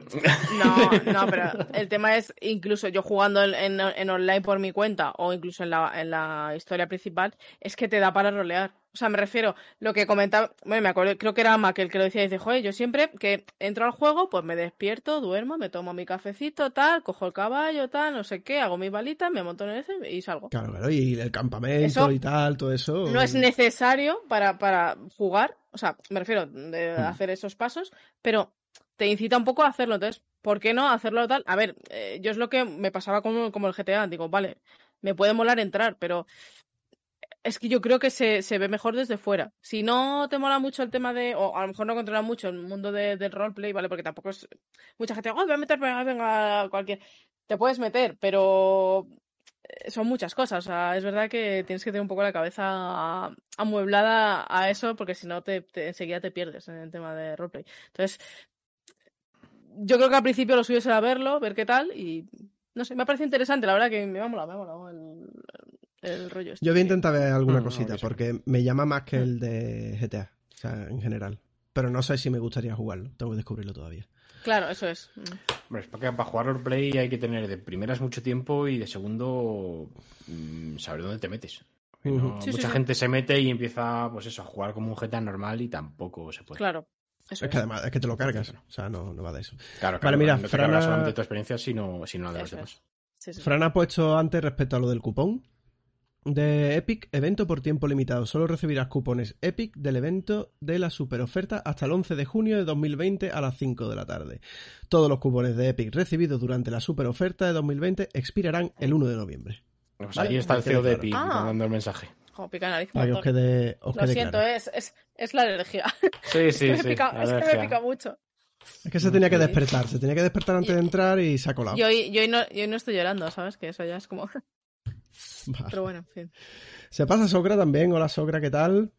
No, no, pero el tema es incluso yo jugando en, en- en online por mi cuenta o incluso en la, en la historia principal, es que te da para rolear. O sea, me refiero, lo que comentaba, bueno, me acuerdo, creo que era Mac el que lo decía, dice, joder, yo siempre que entro al juego, pues me despierto, duermo, me tomo mi cafecito, tal, cojo el caballo, tal, no sé qué, hago mis balitas, me monto en ese y salgo. Claro, claro, y el campamento Eso y tal, todo eso. No es necesario para, para jugar, o sea, me refiero de Hmm. hacer esos pasos, pero te incita un poco a hacerlo. Entonces, ¿por qué no hacerlo tal? A ver, eh, yo es lo que me pasaba como, como el GTA. Digo, vale, me puede molar entrar, pero es que yo creo que se, se ve mejor desde fuera. Si no te mola mucho el tema de, o a lo mejor no controla mucho el mundo de- del roleplay, ¿vale? Porque tampoco es. Mucha gente, oh, voy a meterme, ah, venga, cualquier. Te puedes meter, pero eh, son muchas cosas. O sea, es verdad que tienes que tener un poco la cabeza amueblada a eso, porque si no, te, te- enseguida te pierdes en el tema de roleplay. Entonces, yo creo que al principio lo suyo será verlo, ver qué tal, y no sé, me parece interesante, la verdad que me ha molado, me ha molado el, el rollo. este. Yo voy a intentar ver alguna cosita, no, porque me llama más que el de GTA, o sea, en general. Pero no sé si me gustaría jugarlo, tengo que descubrirlo todavía. Claro, eso es. Mm. Hombre, es porque para jugar roleplay hay que tener de primeras mucho tiempo y de segundo mm, saber dónde te metes. Sí, mucha sí. gente se mete y empieza, pues eso, a jugar como un GTA normal y tampoco se puede. Claro. Eso Es que además es que te lo cargas, o sea, no, no va de eso. Claro, Vale, claro, mira, no te solamente tu experiencia, sino, sino la de los demás. es. Sí, sí. Fran ha puesto antes respecto a lo del cupón de Epic, evento por tiempo limitado. Solo recibirás cupones Epic del evento de la super oferta hasta el 11 de junio de 2020 a las 5 de la tarde. Todos los cupones de Epic recibidos durante la super oferta de 2020 expirarán el 1 de noviembre. Pues Vale, ahí está el CEO de. Epic Ah. dando el mensaje. Como pica nariz. Os quede, os Lo siento, claro. es, es, es la alergia. Sí, sí, es, que sí. me pica, la es que me pica mucho. Es que se tenía que despertar, se tenía que despertar antes de entrar y se ha colado. Yo, hoy- yo, no, yo hoy no estoy llorando, ¿sabes? Que eso ya es como. Vale. Pero bueno, en fin. Se pasa Socra también. Hola Socra, ¿qué tal?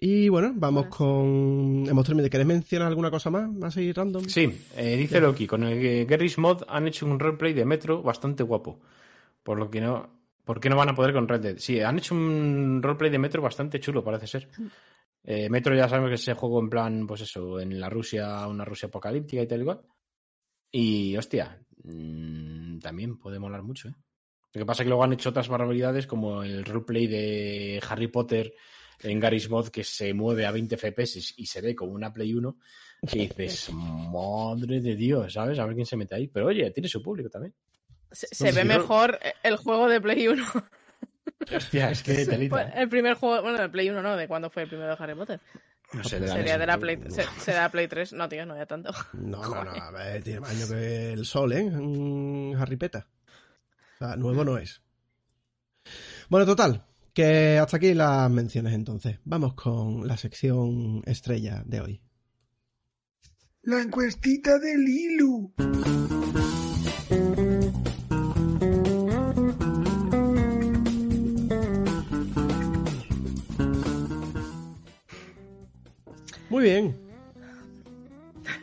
Y bueno, vamos con. Hemos terminado. ¿Querés mencionar alguna cosa más? ¿Más ahí random? Sí, eh, dice Loki, con el Garry's Mod han hecho un roleplay de Metro bastante guapo. Por lo que no. ¿Por qué no van a poder con Red Dead? Sí, han hecho un roleplay de Metro bastante chulo, parece ser. Eh, Metro ya sabemos que es ese juego en plan, pues eso, en la Rusia, una Rusia apocalíptica y tal igual. Y hostia, mm, también puede molar mucho, ¿eh? Lo que pasa es que luego han hecho otras barbaridades como el roleplay de Harry Potter en Garry's Mod que se mueve a 20 FPS y se ve como una Play 1 y dices, madre de Dios, ¿sabes? A ver quién se mete ahí. Pero oye, tiene su público también. Se, ve mejor el juego de Play 1. Hostia, es que telita. El primer juego, bueno, el Play 1 no, de cuándo fue el primero de Harry Potter. No sé, de la Sería de la Play, se- será de Play 3. No, tío, no ya tanto. No, no, no. A ver, tiene más años que el sol, ¿eh? Harry Peta. O sea, nuevo no es. Bueno, total. Que hasta aquí las menciones entonces. Vamos con la sección estrella de hoy. La encuestita de Lilu. Muy bien.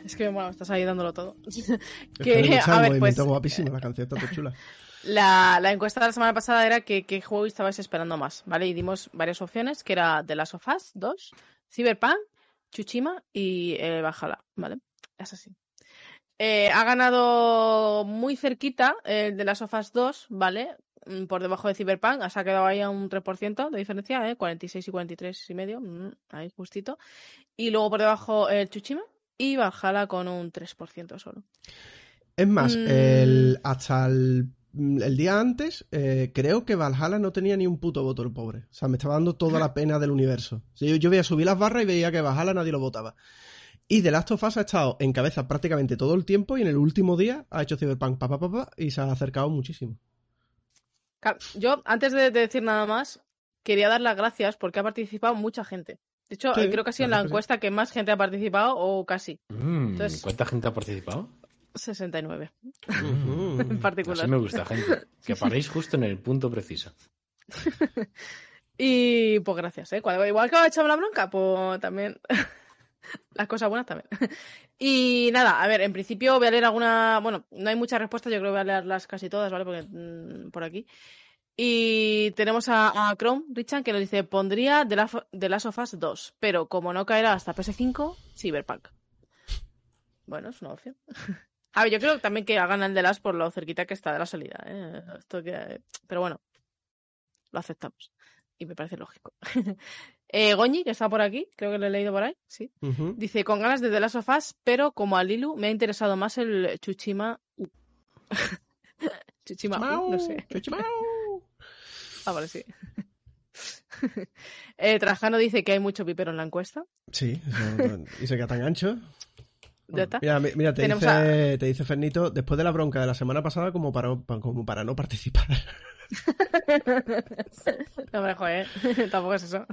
Es que, bueno, estás ahí dándolo todo. Es Que, a ver, pues, guapísimo, la canción está chula. La, la encuesta de la semana pasada era que qué juego estabais esperando más, ¿vale? Y dimos varias opciones, que era The Last of Us 2, Cyberpunk, Chuchima y eh, Valhalla, ¿vale? Es así. Eh, ha ganado muy cerquita el de Last of Us 2, ¿vale? Mm, Por debajo de Cyberpunk, se ha quedado ahí a un 3% de diferencia, ¿eh? 46 y 43 y medio, mm, ahí justito. Y luego por debajo el Chuchima y Valhalla con un 3% solo. Es más, Mm. el, hasta el, el día antes, eh, creo que Valhalla no tenía ni un puto voto el pobre. O sea, me estaba dando toda la pena del universo. O sea, yo, yo veía subir las barras y veía que Valhalla nadie lo votaba. Y The Last of Us ha estado en cabeza prácticamente todo el tiempo y en el último día ha hecho Cyberpunk pa, pa, pa, pa, y se ha acercado muchísimo. Yo, antes de, de decir nada más, quería dar las gracias porque ha participado mucha gente. De hecho, Sí, eh, creo que ha sido en la encuesta que más gente ha participado, o casi. Mm, Entonces- ¿Cuánta gente ha participado? 69 Ujú. en particular. Así me gusta, gente. Que paréis justo en el punto preciso. Y pues gracias, ¿eh? Cuando, igual que ha echado la bronca, pues también. Las cosas buenas también. Y nada, a ver, en principio voy a leer alguna. Bueno, no hay muchas respuestas, yo creo que voy a leerlas casi todas, ¿vale? Porque mm, por aquí. Y tenemos a, a Chrome, Richard, que nos dice: pondría The Last, The Last of Us 2, pero como no caerá hasta PS5, Cyberpunk. Bueno, es una opción. A ver, yo creo también que hagan el de las por lo cerquita que está de la salida. ¿eh? Esto que... Pero bueno, lo aceptamos. Y me parece lógico. eh, Goñi, que está por aquí, creo que lo he leído por ahí, sí. Dice, con ganas de The Last of Us, pero como a Lilu me ha interesado más el Chuchima U. Chuchima U, no sé. Ah, vale, sí. eh, Trajano dice que hay mucho pipero en la encuesta. Sí, eso- y se queda tan ancho. Ya está. Mira, mi- mira, te, dice, te dice Fernito, después de la bronca de la semana pasada, como para, pa- como para no participar. no me joder, tampoco es eso.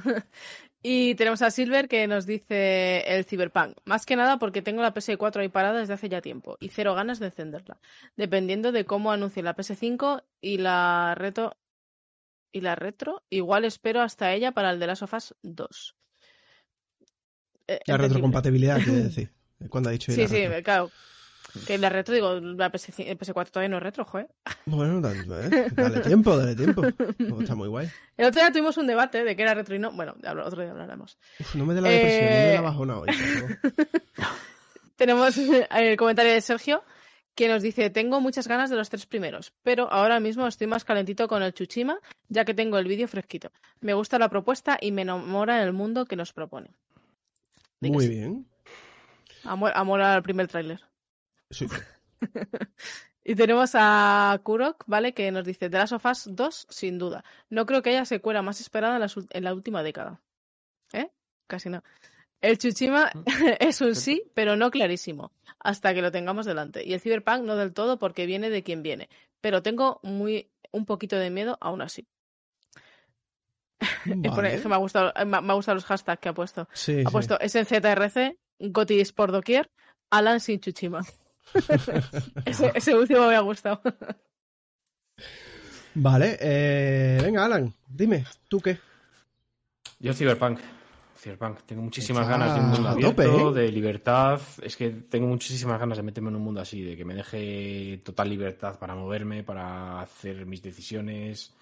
Y tenemos a Silver que nos dice el Cyberpunk. Más que nada porque tengo la PS4 ahí parada desde hace ya tiempo y cero ganas de encenderla. Dependiendo de cómo anuncie la PS5 y la reto y la retro, igual espero hasta ella para el de Last of Us 2. Eh, La retrocompatibilidad, quiere decir. Cuando ha dicho Sí, sí, retro. claro. Que la retro, digo, la PS, PS4 todavía no es retro, joder. Bueno, dale, eh, dale tiempo, dale tiempo. Oh, está muy guay. El otro día tuvimos un debate de que era retro y no. Bueno, otro día hablaremos. Uf, no me dé la depresión, no me dé Eh, la bajona hoy. Tenemos el comentario de Sergio que nos dice, tengo muchas ganas de los tres primeros, pero ahora mismo estoy más calentito con el Chuchima, ya que tengo el vídeo fresquito. Me gusta la propuesta y me enamora el mundo que nos propone. Muy bien. Amor, amor al primer tráiler. Sí. Y tenemos a Kurok, ¿vale? Que nos dice, The Last of Us 2, sin duda. No creo que haya secuela más esperada en, las la última década. ¿Eh? Casi no. El Chuchima es un sí, pero no clarísimo, hasta que lo tengamos delante. Y el Cyberpunk no del todo porque viene de quien viene, pero tengo muy un poquito de miedo aún así. Vale. me ha gustado, me ha gustado los hashtags que ha puesto. Sí, Ha puesto es en ZRC, Gotis por doquier, Alan sin Chuchima. ese, ese último me ha gustado. Vale, eh, venga, Alan, dime, ¿tú qué? Yo Cyberpunk. Cyberpunk. Tengo muchísimas ganas de un mundo abierto, tope, ¿eh? de libertad. Es que tengo muchísimas ganas de meterme en un mundo así, de que me deje total libertad para moverme, para hacer mis decisiones,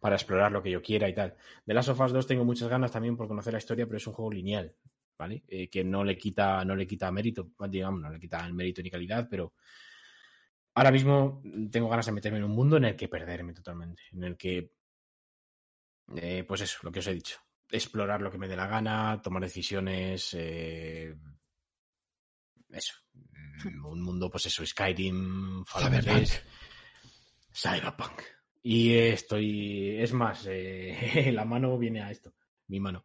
para explorar lo que yo quiera y tal. De Last of Us 2 tengo muchas ganas también por conocer la historia, pero es un juego lineal, ¿vale? Eh, que no le quita, no le quita mérito, digamos, no le quita el mérito ni calidad, pero ahora mismo tengo ganas de meterme en un mundo en el que perderme totalmente, en el que, eh, pues eso, lo que os he dicho, explorar lo que me dé la gana, tomar decisiones, eh, eso, mm, un mundo, pues eso, Skyrim, Fallout Cyberpunk. 3, Cyberpunk. Y estoy, es más, eh, la mano viene a esto, mi mano.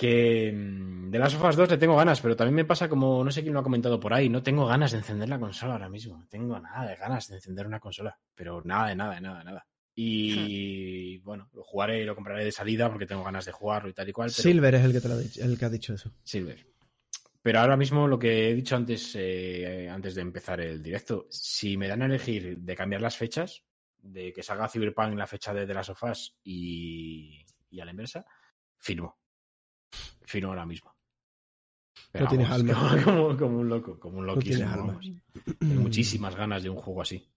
Que mm, de las Us 2 le tengo ganas, pero también me pasa como, no sé quién lo ha comentado por ahí, no tengo ganas de encender la consola ahora mismo. No tengo nada de ganas de encender una consola, pero nada, de nada, de nada, de nada. Y bueno, lo jugaré, lo compraré de salida porque tengo ganas de jugarlo y tal y cual. Pero... Silver es el que, te lo ha dicho, el que ha dicho eso. Silver. Pero ahora mismo lo que he dicho antes, eh, antes de empezar el directo, si me dan a elegir de cambiar las fechas, de que salga Cyberpunk en la fecha de The Last of Us y, y a la inversa, firmo. Firmo ahora mismo. No tienes alma. Como, como- un loco, como un No loquísimo. tienes alma. vamos. Tengo muchísimas ganas de un juego así.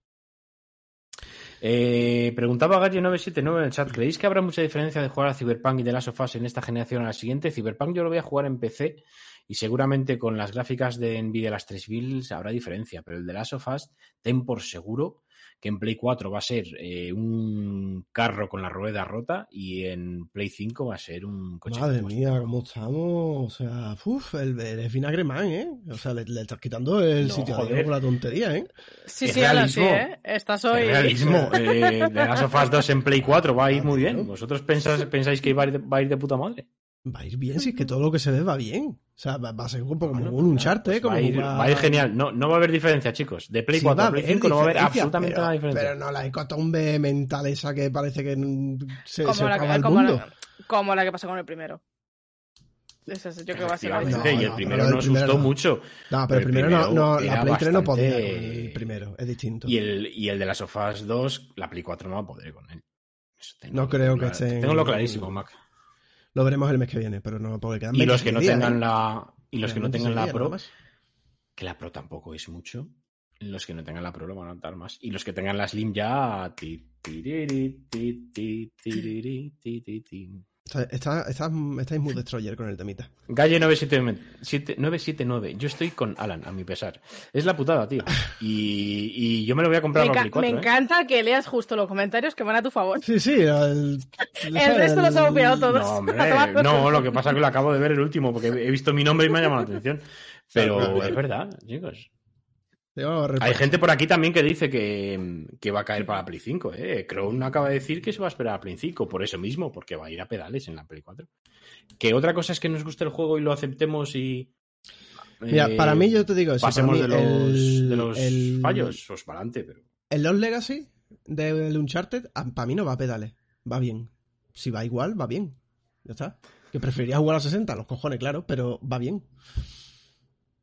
Eh, preguntaba Gallo979 en el chat, ¿creéis que habrá mucha diferencia de jugar a Cyberpunk y The Last of Us en esta generación a la siguiente? Cyberpunk yo lo voy a jugar en PC y seguramente con las gráficas de Nvidia las 3000 habrá diferencia, pero el The Last of Us, ten por seguro que en Play 4 va a ser eh, un carro con la rueda rota y en Play 5 va a ser un coche. Madre mía, cómo estamos. O sea, uff, el, el vinagre man, ¿eh? O sea, le, le estás quitando el No, sitio con la tontería, ¿eh? Sí, sí, Alan, sí, realismo. ¿eh? Estás hoy... realismo. Eh, The Last of Us 2 en Play 4 va a ir muy bien. ¿Vosotros pensáis, pensáis que va a, ir de, va a ir de puta madre? Va a ir bien, si es que todo lo que se ve va bien. O sea, va, va a ser un poco como Bueno, un pues Uncharted, pues como va, a ir, jugar- va a ir genial. No, no va a haber diferencia, chicos. De Play Sí, 4 va a Play haber 5 no va a haber absolutamente pero- nada diferencia. Pero no la hecatombe mental esa que parece que se, como, se la, acaba el como, mundo. la, como la que pasó con el primero. Esa es- yo creo que va a ser misma. No, y el no, primero nos gustó no. mucho. No, pero el primero, no, no, la Play 3 no podía con el primero, es distinto. Y el, y el de las Sofás 2, la Play 4 no va a poder con él. Eso tengo- No creo que estén- Tengo lo clarísimo, Mac. Lo veremos el mes que viene, pero no porque quedan Y los que 27 no días, tengan ¿eh? la. Y los que no tengan la 26 días Pro, que la Pro tampoco es mucho. Los que no tengan la Pro lo van a notar más. Y los que tengan la Slim ya. ti, tiriri, ti, ti, Está, está, está, estáis muy destroyer con el temita. Galle 979, siete- 979. Yo estoy con Alan, a mi pesar. Es la putada, tío. Y, y yo me lo voy a comprar Me, 4. me ¿eh? encanta que leas justo los comentarios que van a tu favor. Sí, sí, el, El resto los hemos pillado todos. No, hombre, no, lo que pasa es que lo acabo de ver el último, porque he visto mi nombre y me ha llamado la atención. Pero es verdad, chicos. Hay gente por aquí también que dice que, que va a caer para la Play 5. ¿eh? Crown acaba de decir que se va a esperar a Play 5, por eso mismo, porque va a ir a pedales en la Play 4. Que otra cosa es que nos guste el juego y lo aceptemos y. Mira, eh, para mí yo te digo eso. Pasemos de los, el- de los el- fallos, pues para adelante, pero. El Lost Legacy, del Uncharted, para mí no va a pedales. Va bien. Si va igual, va bien. Ya está. Que preferiría jugar a 60, los cojones, claro, pero va bien.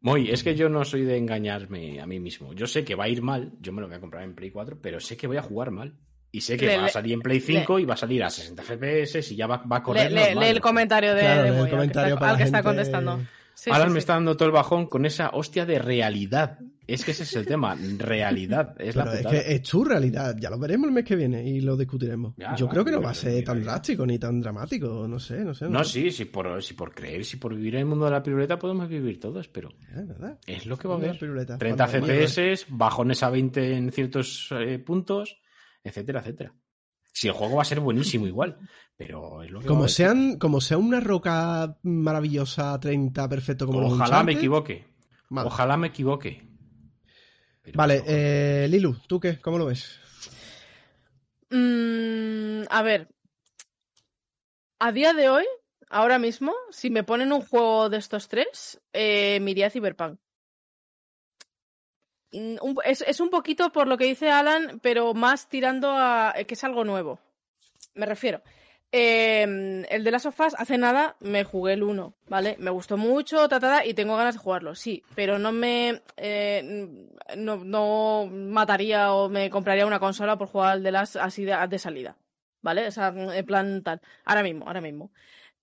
Muy, es que yo no soy de engañarme a mí mismo. Yo sé que va a ir mal, yo me lo voy a comprar en Play 4, pero sé que voy a jugar mal. Y sé que Le- va a le- salir en Play 5 y va a salir a 60 FPS y ya va, va a Le- correr. le- lee el comentario de, Claro, de el Moy, al que comentario está- para al que la está gente- contestando. Sí, sí, me sí. está dando todo el bajón con esa hostia de realidad. Es que ese es el tema, realidad. Es la es putada. que es tu realidad. Ya lo veremos el mes que viene y lo discutiremos. Ya, Yo creo que no va a ser tan drástico ni tan dramático. No sé, no sé. No, sé. sí, si por, si por creer, si por vivir en el mundo de la piruleta podemos vivir todos, pero Es verdad. es lo que va a haber. piruleta. 30 Cuando la FPS, bajones a 20 en ciertos eh, puntos, etcétera, etcétera. Si el juego va a ser buenísimo igual, pero es lo que va a Como sean, como sea una roca maravillosa 30 perfecto como Ojalá me equivoque. Ojalá me equivoque. Pero- Vale, eh, Lilu, ¿tú qué? ¿Cómo lo ves? Mm, a ver. A día de hoy, ahora mismo, si me ponen un juego de estos tres, eh, me iría a Cyberpunk. Mm, un- es, es un poquito por lo que dice Alan, pero más tirando a eh, que es algo nuevo. Me refiero. Eh, el de las sofás, hace nada me jugué el 1, ¿vale? Me gustó mucho, ta, ta, ta, y tengo ganas de jugarlo, sí, pero no me. eh, no, no mataría o me compraría una consola por jugar al de las así de, salida, ¿vale? O sea, en plan tal. Ahora mismo, ahora mismo.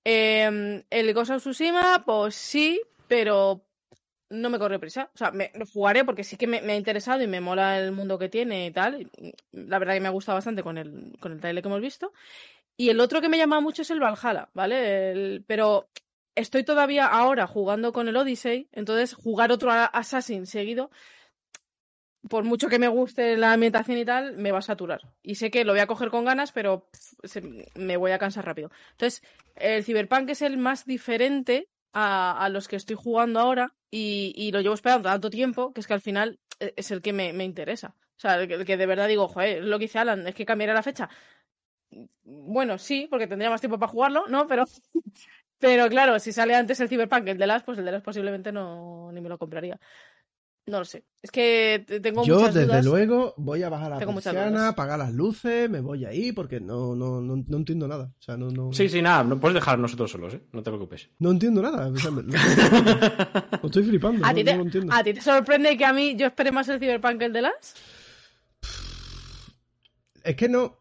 Eh, el Ghost of Tsushima, pues sí, pero no me corre prisa. O sea, me, lo jugaré porque sí que me, me ha interesado y me mola el mundo que tiene y tal. La verdad que me ha gustado bastante con el, con el trailer que hemos visto. Y el otro que me llama mucho es el Valhalla, ¿vale? El- pero estoy todavía ahora jugando con el Odyssey, entonces jugar otro Assassin seguido, por mucho que me guste la ambientación y tal, me va a saturar. Y sé que lo voy a coger con ganas, pero me voy a cansar rápido. Entonces, el Cyberpunk es el más diferente a, a los que estoy jugando ahora y, y lo llevo esperando tanto tiempo que es que al final eh, es el que me, me interesa. O sea, el que, de verdad digo, joder, lo que dice Alan, es que cambiaré la fecha. Bueno, sí, porque tendría más tiempo para jugarlo, ¿no? Pero, pero claro, si sale antes el Cyberpunk que el de las, pues el de las posiblemente no ni me lo compraría. No lo sé. Es que te- tengo Yo, muchas desde dudas. luego, voy a bajar la Tengo muchas persiana, apagar las luces, me voy ahí porque no, no, no, no entiendo nada. O sea, no, no, Sí, sí, nada, no puedes dejar nosotros solos, ¿eh? No te preocupes. no entiendo nada. O sea, me- lo, lo estoy flipando. ¿A no, ti, te, no lo entiendo. ¿A ti te sorprende que a mí yo espere más el Cyberpunk que el de las? Es que no.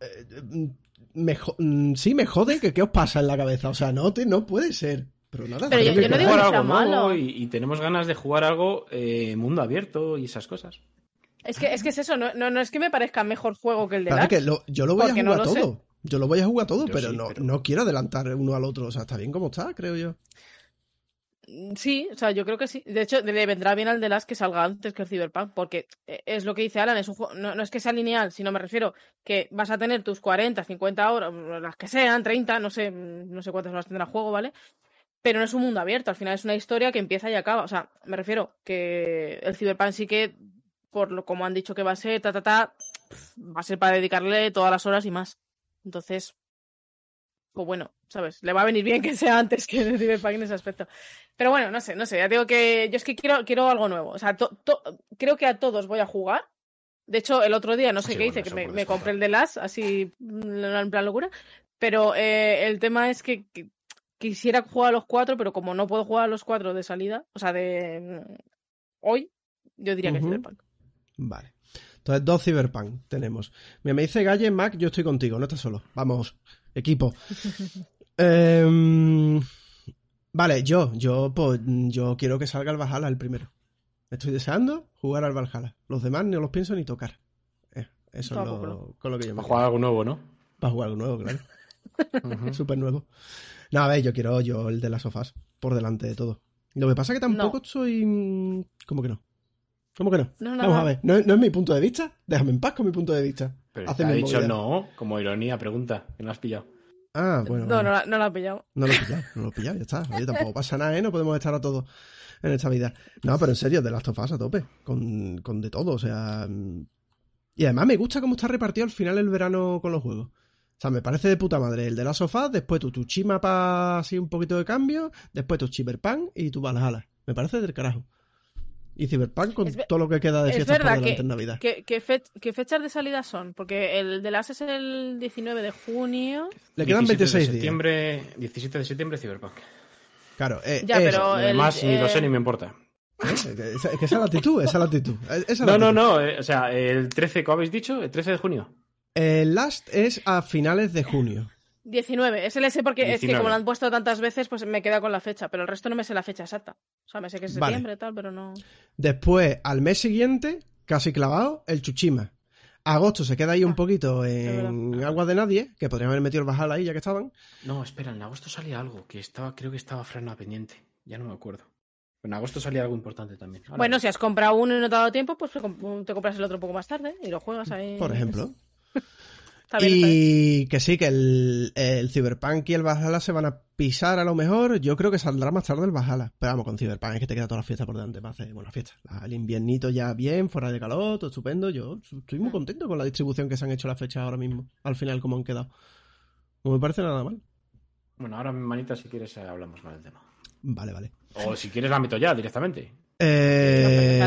Eh, mm, me mm, sí, me jode que qué os pasa en la cabeza. O sea, no, te, no puede ser. Pero nada, Pero yo- que yo no digo jugar que sea malo. y, y tenemos ganas de jugar algo eh, mundo abierto y esas cosas. Es que, es que es eso, no, no, no es que me parezca mejor juego que el de Claro que lo- yo lo voy a Porque no jugar lo sé. todo. Yo lo voy a jugar todo, pero, sí, no, pero- no quiero adelantar uno al otro. O sea, está bien como está, creo yo. Mm, Sí, o sea, yo creo que sí. De hecho, le vendrá bien al de las que salga antes que el Cyberpunk, porque eh, es lo que dice Alan, es un juego, no, no es que sea lineal, sino me refiero que vas a tener tus 40, 50 horas, mm, las que sean, 30, no sé, mm, no sé cuántas horas tendrá juego, ¿vale? Pero no es un mundo abierto, al final es una historia que empieza y acaba. O sea, me refiero que el Cyberpunk sí que, por lo como han dicho que va a ser, ta, ta, ta, va a ser para dedicarle todas las horas y más. Entonces, pues bueno, ¿sabes? Le va a venir bien que sea antes que el Cyberpunk en ese aspecto. Pero bueno, no sé, no sé, ya digo que yo es que quiero, quiero algo nuevo. O sea, to- to- creo que a todos voy a jugar. De hecho, el otro día, no sé Sí, qué bueno, hice, que me, me compré el de las, así mm, en plan locura. Pero eh, el tema es que, que quisiera jugar a los cuatro, pero como no puedo jugar a los cuatro de salida, o sea, de mm, hoy, yo diría que Ujú. Cyberpunk. Vale. Entonces, dos Cyberpunk tenemos. Mira, me dice Galle, Mac, yo estoy contigo, no estás solo. Vamos, equipo. Em, vale, yo, yo, pues, yo quiero que salga el Valhalla el primero. Estoy deseando jugar al Valhalla. Los demás no los pienso ni tocar. Eh, eso es lo, con lo que yo me Para jugar algo nuevo, ¿no? Para jugar algo nuevo, claro. Súper nuevo. No, a ver, yo quiero yo el de las sofás por delante de todo. Lo que pasa es que tampoco No. soy... mm, ¿Cómo que no? ¿Cómo que no? No, Vamos a ver, ¿No, no es mi punto de vista? Déjame en paz con mi punto de vista. Pero Hace te ha dicho movida. no, como ironía, pregunta, que no has pillado. Ah, bueno. no, vale. no, la- no la he pillado. No lo he pillado, no lo he pillado, ya está. Oye, tampoco pasa nada, ¿eh? No podemos estar a todos en esta vida. No, pero en serio, de Last of Us a tope. Con, con de todo, o sea. Y además me gusta cómo está repartido al final el verano con los juegos. O sea, me parece de puta madre. El de Last of Us, después tu Tsushima para así un poquito de cambio, después tu Cyberpunk y tu Valhalla. Me parece del carajo. Y Cyberpunk con Es todo lo que queda de es fiestas por delante que- en Navidad. ¿Qué, fe- qué fechas de salida son? Porque el de las es el 19 de junio. Le quedan 17 de 26 días. septiembre, 17 de septiembre, Cyberpunk. Claro, eh, Ya, eso. pero- Lo el- ni lo sé eh, ni me importa. Es que esa es que esa es la actitud, esa es la actitud. Esa es la No, no, no. eh, o sea, el 13, ¿cómo habéis dicho? El 13 de junio. El Last es a finales de junio. 19. Es el S porque es que 19. como lo han puesto tantas veces, pues me queda con la fecha. Pero el resto no me sé la fecha exacta. O sea, me sé que es Vale. septiembre y tal, pero no. Después, al mes siguiente, casi clavado, el Chuchima. Agosto se queda ahí un Ah, poquito en agua de nadie, que podrían haber metido el Bajal ahí ya que estaban. No, espera, en agosto salía algo que estaba, creo que estaba Frana pendiente. Ya no me acuerdo. En agosto salía algo importante también. Ahora Bueno, si has comprado uno y no te ha dado tiempo, pues te compras el otro un poco más tarde y lo juegas ahí. Por ejemplo. Está bien, está bien. Y que sí, que el, el Cyberpunk y el Valhalla se van a pisar a lo mejor. Yo creo que saldrá más tarde el Valhalla. Pero vamos, con Cyberpunk es que te queda toda la fiesta por delante para hacer buena fiesta. El inviernito ya bien, fuera de calor, todo estupendo. Yo estoy muy contento con la distribución que se han hecho las fechas ahora mismo. Al final, como han quedado. No me parece nada mal. Bueno, ahora, manita, si quieres, eh, hablamos más del tema. Vale, vale. O si quieres, la meto ya directamente. Eh...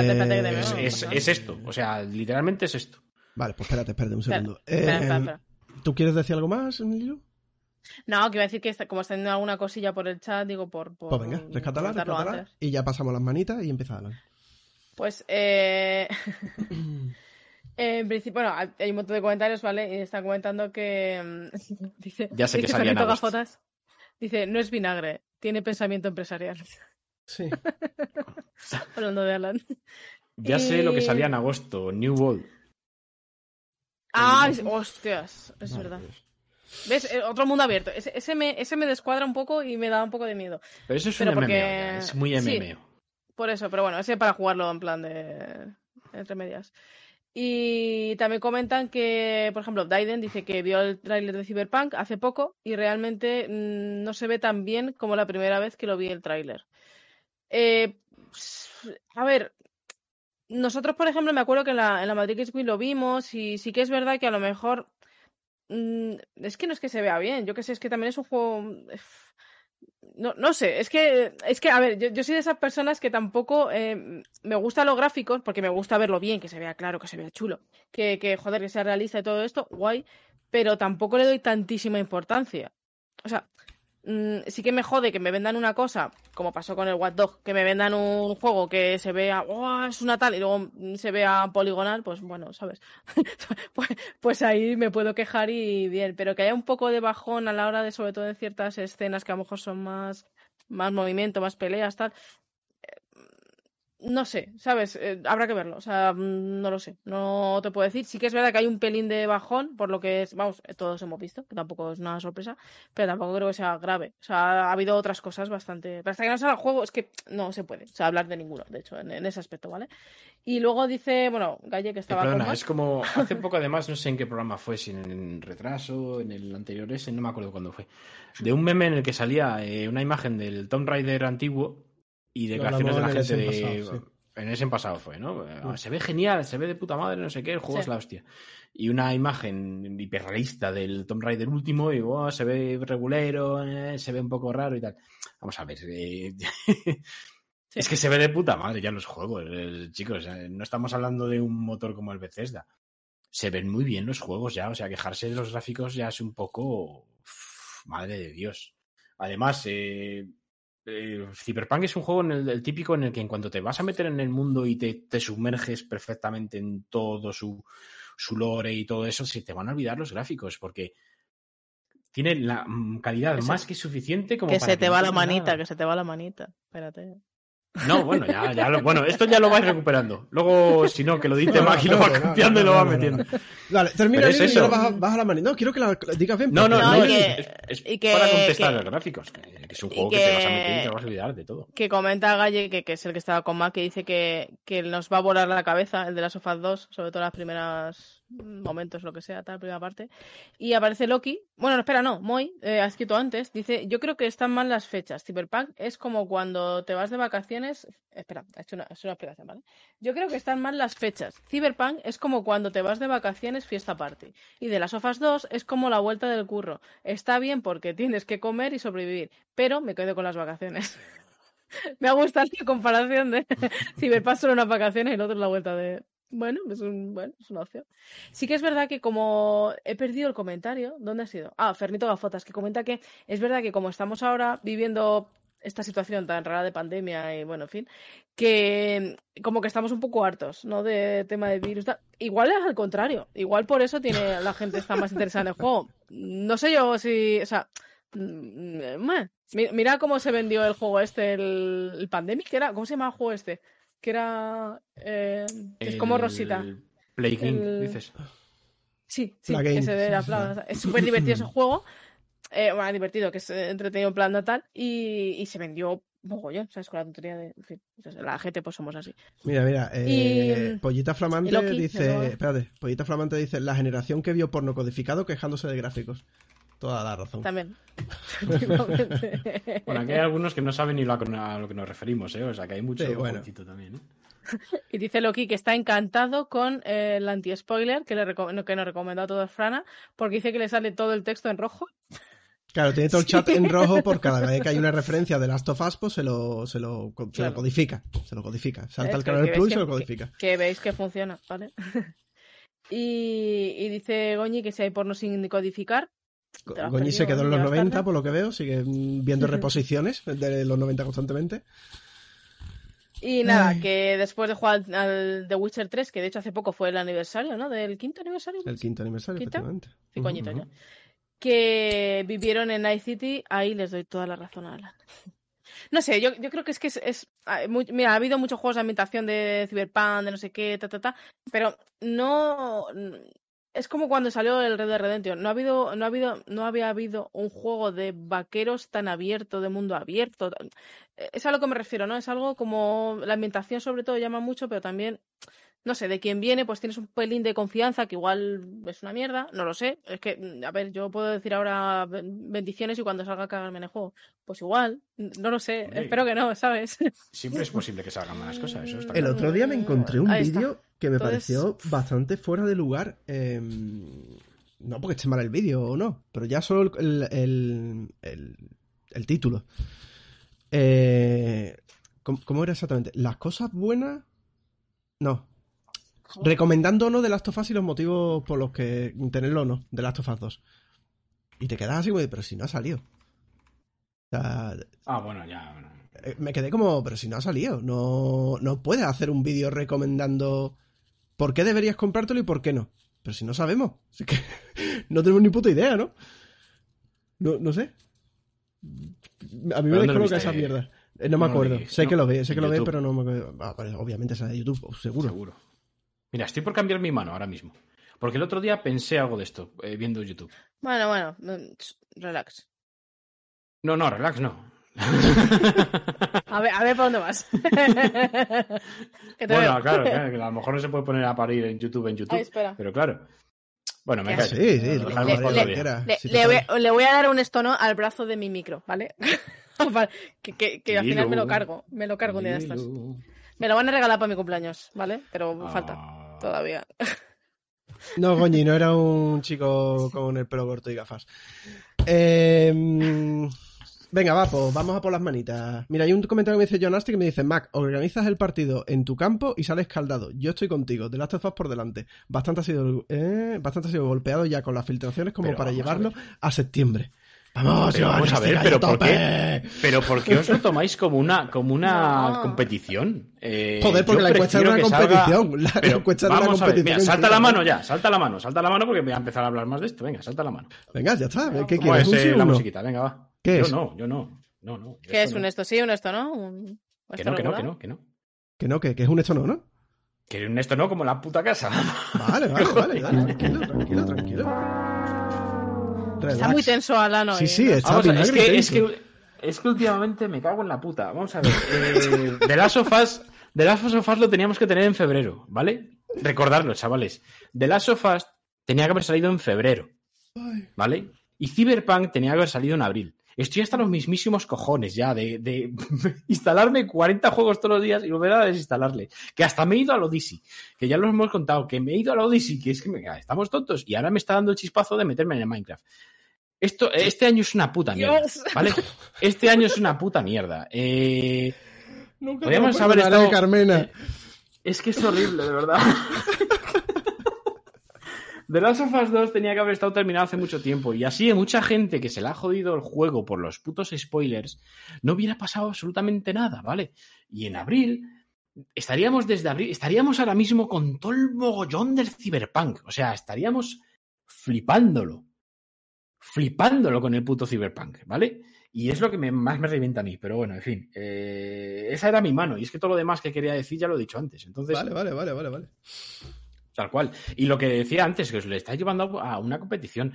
es- es esto. O sea, literalmente es esto. Vale, pues espérate, espérate un segundo. espera, Eh, espera, espera. ¿Tú quieres decir algo más, Lilu? No, que iba a decir que está- como está teniendo alguna cosilla por el chat, digo, por. por Pues venga, rescátala, rescátala. Y ya pasamos las manitas y empieza Alan. Pues, eh... en principio, bueno, hay un montón de comentarios, ¿vale? Y está comentando que. mm, dice, Ya sé que dice salía en Fernando agosto. Gafotas, Dice, no es vinagre, tiene pensamiento empresarial. Sí. Hablando de Alan. Ya sé lo que salía en agosto. New World. Ah, es- hostias, es Madre verdad. Dios. ¿Ves? Eh, Otro mundo abierto. Ese, ese me, ese me descuadra un poco y me da un poco de miedo. Pero eso es Pero un porque- MMO. Es muy sí. MMO. Por eso, pero bueno, ese para jugarlo en plan de. entre medias. Y también comentan que, por ejemplo, Daiden dice que vio el tráiler de Cyberpunk hace poco y realmente mm, no se ve tan bien como la primera vez que lo vi el tráiler. Eh, a ver, nosotros, por ejemplo, me acuerdo que en la, en la Madrid Games Week lo vimos y sí que es verdad que a lo mejor mm, es que no es que se vea bien, yo que sé, es que también es un juego no, no sé, es que, es que, a ver, yo, yo soy de esas personas que tampoco eh, me gustan los gráficos, porque me gusta verlo bien, que se vea claro, que se vea chulo, que, que joder, que sea realista y todo esto, guay, pero tampoco le doy tantísima importancia. O sea, mm, sí que me jode que me vendan una cosa, como pasó con el Watch Dog, que me vendan un juego que se vea, "Oh, es una tal, y luego se vea poligonal, pues bueno, ¿sabes? pues, pues ahí me puedo quejar y bien, pero que haya un poco de bajón a la hora de, sobre todo en ciertas escenas que a lo mejor son más, más movimiento, más peleas, tal. No sé, ¿sabes? Eh, habrá que verlo, o sea, mm, no lo sé, no te puedo decir. Sí que es verdad que hay un pelín de bajón, por lo que es, vamos, eh, todos hemos visto, que tampoco es una sorpresa, pero tampoco creo que sea grave. O sea, ha habido otras cosas bastante. Pero hasta que no salga el juego, es que no se puede, o sea, hablar de ninguno, de hecho, en, en ese aspecto, ¿vale? Y luego dice, bueno, Galle que estaba perdona, con es como hace poco además, no sé en qué programa fue, si en retraso, en el anterior ese, no me acuerdo cuándo fue, de un meme en el que salía eh, una imagen del Tomb Raider antiguo y declaraciones de la gente en de... En ese pasado fue, ¿no? Eh, Mm. Se ve genial, se ve de puta madre, no sé qué, el juego Sí. es la hostia. Y una imagen hiperrealista del Tomb Raider último y oh, se ve regulero, eh, se ve un poco raro y tal. Vamos a ver. eh, Es que se ve de puta madre ya los juegos, eh, chicos. eh, No estamos hablando de un motor como el Bethesda. Se ven muy bien los juegos ya, o sea, quejarse de los gráficos ya es un poco. Uf, madre de Dios. Además, eh, eh, Cyberpunk es un juego en el, el típico en el que en cuanto te vas a meter en el mundo y te, te sumerges perfectamente en todo su, su lore y todo eso, se te van a olvidar los gráficos, porque tiene la mm, calidad Que se- más que suficiente como que para se te va la manita, nada. que se te va la manita. Espérate. No, bueno, ya, ya lo, bueno, esto ya lo vais recuperando. Luego, si no, que lo dice No, Mac y lo va no, no, copiando y no, lo va no, no, metiendo. Dale, termina es y ahora baja, baja la mano. No, quiero que la, la digas bien. No, no, no, y es, que- es- es y que- para contestar que- los gráficos. Que, que es un juego que... que- te vas a meter y te vas a olvidar de todo. Que comenta Galle, que, que es el que estaba con Mac, que dice que, que nos va a volar la cabeza el de las sofás 2, sobre todo las primeras momentos, lo que sea, tal, primera parte. Y aparece Loki. Bueno, no, espera, no, Moy, eh, ha escrito antes, dice, yo creo que están mal las fechas. Cyberpunk es como cuando te vas de vacaciones. Espera, ha hecho una, hecho una explicación, ¿vale? Yo creo que están mal las fechas. Cyberpunk es como cuando te vas de vacaciones fiesta party. Y de las sofás 2 es como la vuelta del curro. Está bien porque tienes que comer y sobrevivir, pero me quedo con las vacaciones. Me ha gustado la comparación de Cyberpunk solo unas vacaciones y el otro la vuelta de. Bueno, es, un, bueno, es una opción. Sí que es verdad que como he perdido el comentario, ¿dónde ha sido? Ah, Fernito Gafotas, que comenta que es verdad que como estamos ahora viviendo esta situación tan rara de pandemia y bueno, en fin, que como que estamos un poco hartos, ¿no? De tema de virus. Igual es al contrario, igual por eso tiene la gente está más interesada en el juego. No sé yo si, o sea, mm, meh. Mi- mira cómo se vendió el juego este, el, Pandemic, era, ¿cómo se llama el juego este? Que era, eh, que es como Rosita. Play King, El- dices. Sí, sí, Plugin, que se ve la sí, plaga. Es súper divertido ese juego. Eh, bueno, divertido, que es eh, entretenido en plan natal. Y, y se vendió mogollón, ¿sabes? Con la tontería de. En fin, la gente, pues somos así. Mira, mira, eh, Y- Pollita Flamante Loki, de dice, espérate, Pollita Flamante dice, la generación que vio porno codificado quejándose de gráficos. Toda la razón. También. Bueno, aquí hay algunos que no saben ni lo a, lo que nos referimos, ¿eh? O sea, que hay mucho Sí, bueno. jovencito también, ¿eh? Y dice Loki que está encantado con eh, el anti-spoiler que, le que nos recomendó a todos Frana, porque dice que le sale todo el texto en rojo. Claro, tiene todo el chat en rojo por cada vez que hay una referencia de Last of Us, pues se lo, se lo, se lo codifica. Se lo codifica. Salta Que- canal que Plus y se lo que- codifica. Que veis que funciona, ¿vale? y, y dice Goñi que si hay porno sin codificar. Goñi se quedó en los llevas 90, tarde. por lo que veo, sigue viendo reposiciones de los 90 constantemente. Y nada, Ay. que después de jugar al, The Witcher 3, que de hecho hace poco fue el aniversario, ¿no? Del quinto aniversario. El quinto aniversario, ¿Quinto? efectivamente. Sí, Ujú, coñito ujú. ya. Que vivieron en Night City, ahí les doy toda la razón a Alan. No sé, yo, yo creo que es que es. es- ah, muy- mira, ha habido muchos juegos de ambientación de Cyberpunk, de no sé qué, ta, ta, ta, pero no. Es como cuando salió el Red Dead Redemption. No ha habido, no ha habido, no había habido un juego de vaqueros tan abierto, de mundo abierto. Es a lo que me refiero, ¿no? Es algo como la ambientación sobre todo llama mucho, pero también no sé, de quien viene, pues tienes un pelín de confianza, que igual es una mierda, no lo sé. Es que, mm, a ver, yo puedo decir ahora ben- bendiciones y cuando salga a cagarme en el juego. Pues igual, no lo sé, Hombre. espero que no, ¿sabes? Siempre es posible que salgan malas cosas, eso está El claro. otro día me encontré un vídeo que me Entonces- pareció bastante fuera de lugar. eh, no porque esté mal el vídeo o no, pero ya solo el, el, el- el título. Eh, ¿cómo, cómo era exactamente? Las cosas buenas. No. Recomendando o no de Last of Us y los motivos por los que tenerlo o no de Last of Us 2. Y te quedas así, güey, pero si no ha salido. O sea, Ah, bueno, ya, bueno. eh, me quedé como, pero si no ha salido, no, no puedes hacer un vídeo recomendando por qué deberías comprártelo y por qué no. Pero si no sabemos, así que no tenemos ni puta idea, ¿no? No, no sé. A mí me ¿Pero dónde lo descoloca esa mierda. Eh, no me acuerdo. sé No, que lo ve, sé que lo ve, pero no me acuerdo. Ah, pues, obviamente será de YouTube, seguro. Seguro. Mira, estoy por cambiar mi mano ahora mismo. Porque el otro día pensé algo de esto, eh, viendo YouTube. Bueno, bueno, relax. No, no, relax, no. A ver, a ver, ¿para dónde vas? bueno, claro, claro, que a lo mejor no se puede poner a parir en YouTube en YouTube. Ay, espera. Pero claro. Bueno, me ¿Qué callo. Sí, sí, Lo le- le-. Le, Si le voy, le voy a dar un estono al brazo de mi micro, ¿vale? Que que- que al final me lo cargo. Me lo cargo un día de estos. Me lo van a regalar para mi cumpleaños, ¿vale? Pero falta Ah. todavía. No, Goñi, no era un chico con el pelo corto y gafas. Eh, venga, va, pues vamos a por las manitas. Mira, hay un comentario que me dice John Asti que me dice, Mac, organizas el partido en tu campo y sales escaldado. Yo estoy contigo, de Last of Us por delante. Bastante ha sido, eh, bastante ha sido golpeado ya con las filtraciones como Pero para a llevarlo a, septiembre. Vamos, Pero vamos a ver, pero ¿por qué? Pero ¿por qué os lo tomáis como una, como una No. competición? Eh, Joder, porque la encuesta una que salga- competición. La Pero encuesta era una vamos a ver, competición. mira, salta la mano ya, salta la mano, salta la mano porque voy a empezar a hablar más de esto. Venga, salta la mano. Venga, ya está. ¿Qué ¿Cómo quieres? es ¿Un sí eh, la musiquita? Venga, va. ¿Qué yo es? no, yo no. No, no. yo ¿Qué esto es un esto? ¿Sí, un esto, no? Un- Que esto no, que no, que no, que no. Que no, que, que es un hecho no, ¿no? Que un esto no como la puta casa. Vale, vale, vale, dale, tranquilo, tranquilo, tranquilo. Está muy tenso Alan hoy. Sí, sí, está Vamos es que, es, que, es que últimamente me cago en la puta. Vamos a ver. Eh, The Last of Us, The Last of Us lo teníamos que tener en febrero, ¿vale? Recordarlo, chavales. The Last of Us tenía que haber salido en febrero, ¿vale? Y Cyberpunk tenía que haber salido en abril. Estoy hasta los mismísimos cojones ya de, de instalarme 40 juegos todos los días y volver a desinstalarle. Que hasta me he ido al Odyssey, que ya lo hemos contado, que me he ido al Odyssey, que es que estamos tontos. Y ahora me está dando el chispazo de meterme en el Minecraft. Esto, este año es una puta mierda, Dios. ¿vale? Este año es una puta mierda. Eh, Nunca Podríamos haber perdonaré, estado- Carmena. Es que es horrible, de verdad. The Last of Us 2 tenía que haber estado terminado hace mucho tiempo y así mucha gente que se le ha jodido el juego por los putos spoilers no hubiera pasado absolutamente nada, ¿vale? Y en abril estaríamos desde abril, estaríamos ahora mismo con todo el mogollón del Cyberpunk, o sea, estaríamos flipándolo. Flipándolo con el puto Cyberpunk, ¿vale? Y es lo que me- más me revienta a mí, pero bueno, en fin, eh, esa era mi mano y es que todo lo demás que quería decir ya lo he dicho antes, entonces Vale, vale, vale, vale, vale. Tal cual. Y lo que decía antes, que os le está llevando a una competición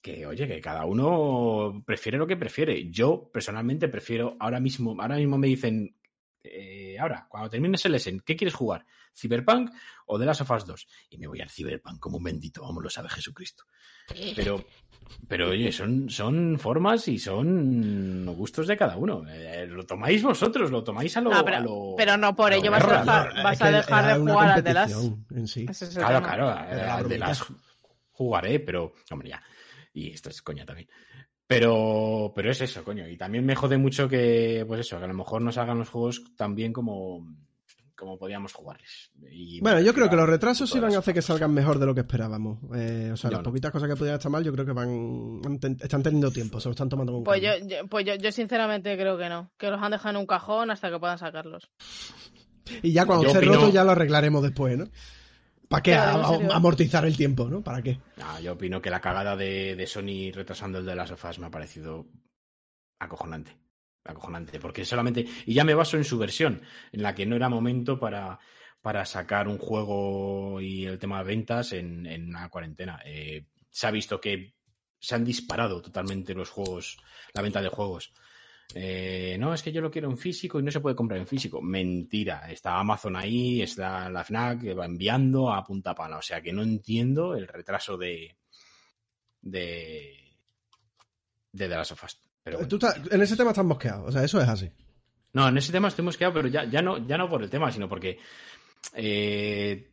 que, oye, que cada uno prefiere lo que prefiere. Yo, personalmente, prefiero ahora mismo, ahora mismo me dicen, eh, ahora, cuando termines el Essen, ¿qué quieres jugar? ¿Cyberpunk o The Last of Us 2? Y me voy al Cyberpunk como un bendito, vamos, lo sabe Jesucristo. Pero, pero oye, son, son formas y son gustos de cada uno. Eh, lo tomáis vosotros, lo tomáis a lo. No, pero- a lo- pero no por ello lo vas a dejar- de jugar al The Last. competición En sí. Claro, tema. claro, la de las jugaré, pero, hombre, ya. Y esto es coña también. Pero, pero es eso, coño. Y también me jode mucho que, pues eso, que a lo mejor no salgan los juegos tan bien como, como podíamos jugarles. Y Bueno, yo creo que los retrasos sí van a hacer que salgan mejor de lo que esperábamos. Eh, o sea, Yo las no. poquitas cosas que pudieran estar mal, yo creo que van están teniendo tiempo, se lo están tomando con Pues yo, yo- pues yo, yo sinceramente creo que no. Que los han dejado en un cajón hasta que puedan sacarlos. Y ya cuando esté opino- roto ya lo arreglaremos después, ¿no? ¿Para qué? Claro, A- amortizar el tiempo, ¿no? ¿Para qué? No, yo opino que la cagada de, de Sony retrasando el de las sofás me ha parecido acojonante. Acojonante, porque solamente. Y ya me baso en su versión, en la que no era momento para, para sacar un juego y el tema de ventas en, en una cuarentena. Eh, se ha visto que se han disparado totalmente los juegos, la venta de juegos. Eh, no, es que yo lo quiero en físico y no se puede comprar en físico. Mentira. Está Amazon ahí, está la FNAC que va enviando a punta pala. O sea que no entiendo el retraso de. de. de The Last of Us. Pero bueno. Tú estás- en ese tema estás mosqueado, o sea, eso es así. No, en ese tema estoy mosqueado, pero ya, ya, no, ya no por el tema, sino porque. eh,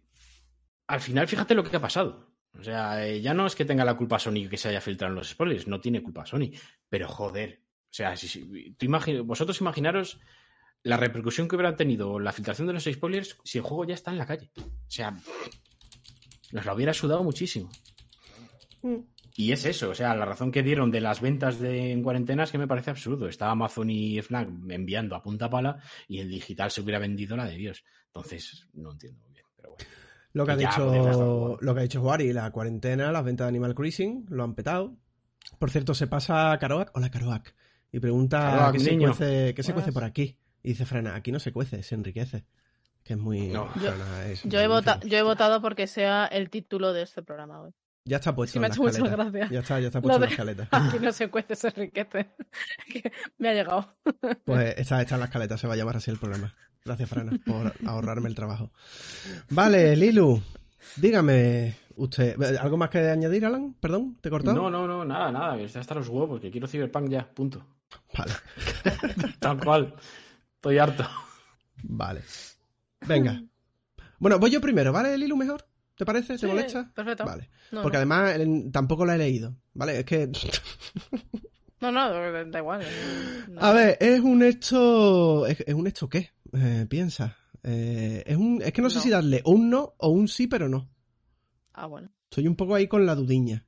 al final, fíjate lo que ha pasado. O sea, eh, ya no es que tenga la culpa Sony que se haya filtrado en los spoilers, no tiene culpa Sony. Pero joder. O sea, si, si- tú imagi- vosotros imaginaros la repercusión que hubiera tenido la filtración de los spoilers si el juego ya está en la calle. O sea, nos lo hubiera sudado muchísimo. Y es eso, o sea, la razón que dieron de las ventas de, en cuarentena es que me parece absurdo. Está Amazon y Fnac enviando a punta pala y el digital se hubiera vendido la de Dios. Entonces, no entiendo muy bien, pero bueno. Lo que ha dicho hacerlo. lo que ha dicho Juari, la cuarentena, las ventas de Animal Crossing, lo han petado. Por cierto, se pasa a Caroac, hola Caroac, y pregunta qué, se cuece, qué se cuece por aquí. Y dice Frana, aquí no se cuece, se enriquece. Que es muy... No. Yo- Frana es Yo he, vota- yo he votado porque sea el título de este programa hoy. Ya está puesto Sí, me en ha hecho mucha escaleta. gracia. Ya está, ya está puesto en la escaleta. Aquí no se cuece riquete. Que me ha llegado. Pues está, está en la escaleta, se va a llamar así el programa. Gracias, Frana, por ahorrarme el trabajo. Vale, Lilu, dígame usted, ¿algo más que añadir, Alan? Perdón, ¿te he cortado? No, no, no, nada, nada, que está hasta los huevos, que quiero Cyberpunk ya, punto. Vale, Tal cual. Estoy harto. vale. Venga. Bueno, voy yo primero, ¿vale, Lilu, mejor? ¿Te parece? ¿Te Sí, molesta? Perfecto. Vale. No, Porque no. además eh, tampoco la he leído, ¿vale? Es que... No, no, da igual. no. A ver, es un hecho... ¿Es, es un hecho qué? Eh, piensa. Eh, es, un... es que no sé No. si darle un no o un sí, pero no. Ah, bueno. Estoy un poco ahí con la dudiña.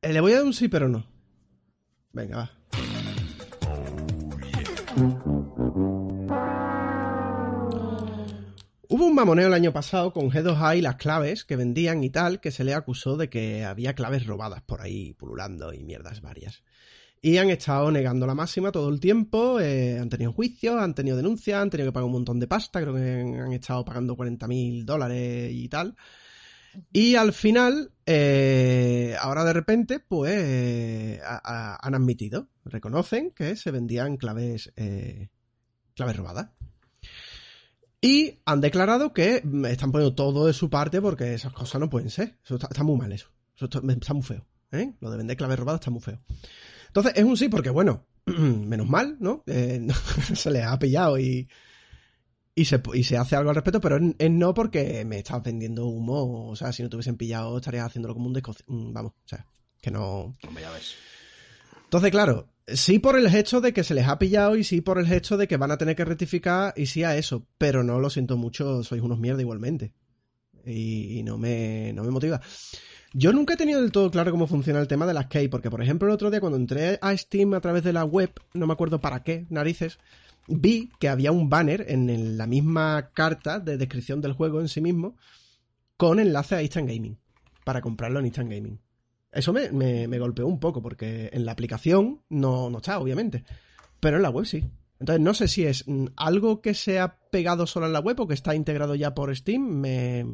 Eh, le voy a dar un sí, pero no. Venga, va. Hubo un mamoneo el año pasado con G2A y las claves que vendían y tal, que se le acusó de que había claves robadas por ahí pululando y mierdas varias. Y han estado negando la máxima todo el tiempo, eh, han tenido juicios, han tenido denuncias, han tenido que pagar un montón de pasta, creo que han estado pagando 40.000 dólares y tal. Y al final, eh, ahora de repente, pues han admitido, reconocen que se vendían claves, eh, claves robadas. Y han declarado que mm, están poniendo todo de su parte porque esas cosas no pueden ser. Eso está, está muy mal eso. Eso está, está muy feo. ¿eh? Lo de vender claves robadas está muy feo. Entonces es un sí porque, bueno, menos mal, ¿no? Eh, no, se les ha pillado y, Y se, y se hace algo al respecto, pero es, es no porque me estás vendiendo humo. O sea, si no te hubiesen pillado, estarías haciéndolo como un desco... mm, Vamos, o sea, que no. Hombre, ya ves. Entonces, claro, sí por el hecho de que se les ha pillado y sí por el hecho de que van a tener que rectificar y sí a eso. Pero no lo siento mucho, sois unos mierda igualmente. Y, y no, me, no me motiva. Yo nunca he tenido del todo claro cómo funciona el tema de las key, porque por ejemplo el otro día cuando entré a Steam a través de la web, no me acuerdo para qué, narices, vi que había un banner en la misma carta de descripción del juego en sí mismo con enlace a Instant Gaming, para comprarlo en Instant Gaming. Eso me, me- golpeó un poco, porque en la aplicación no, no está, obviamente, pero en la web sí. Entonces no sé si es mm, algo que se ha pegado solo en la web o que está integrado ya por Steam, me,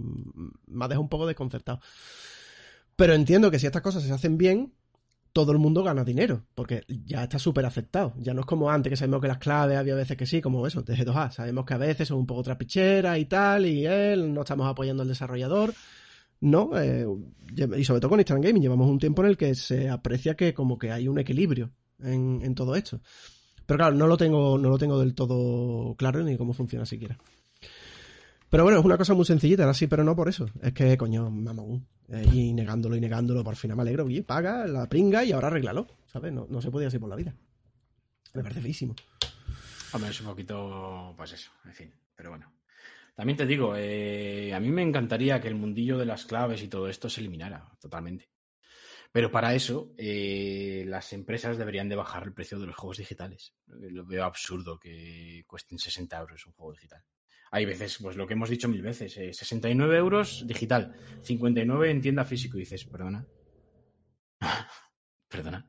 me ha dejado un poco desconcertado. Pero entiendo que si estas cosas se hacen bien, todo el mundo gana dinero, porque ya está súper aceptado. Ya no es como antes, que sabemos que las claves había veces que sí, como eso, de G2A. Sabemos que a veces son un poco trapicheras y tal, y él, no estamos apoyando al desarrollador. No, eh, y sobre todo con Instant Gaming, llevamos un tiempo en el que se aprecia que como que hay un equilibrio en, en todo esto. Pero claro, no lo tengo, no lo tengo del todo claro ni cómo funciona siquiera. Pero bueno, es una cosa muy sencillita, era así, pero no por eso. Es que, coño, mamón. Eh, y negándolo y negándolo, por fin me alegro. Oye, paga la pringa y ahora arréglalo. ¿Sabes? No, no se ir así por la vida. Me parece feísimo. Hombre, es un poquito, pues eso, en fin, pero bueno. También te digo, eh, a mí me encantaría que el mundillo de las claves y todo esto se eliminara totalmente. Pero para eso, eh, las empresas deberían de bajar el precio de los juegos digitales. Lo veo absurdo que cuesten 60 euros un juego digital. Hay veces, pues lo que hemos dicho mil veces, eh, 69 euros digital, 59 en tienda físico. Y dices, perdona. perdona.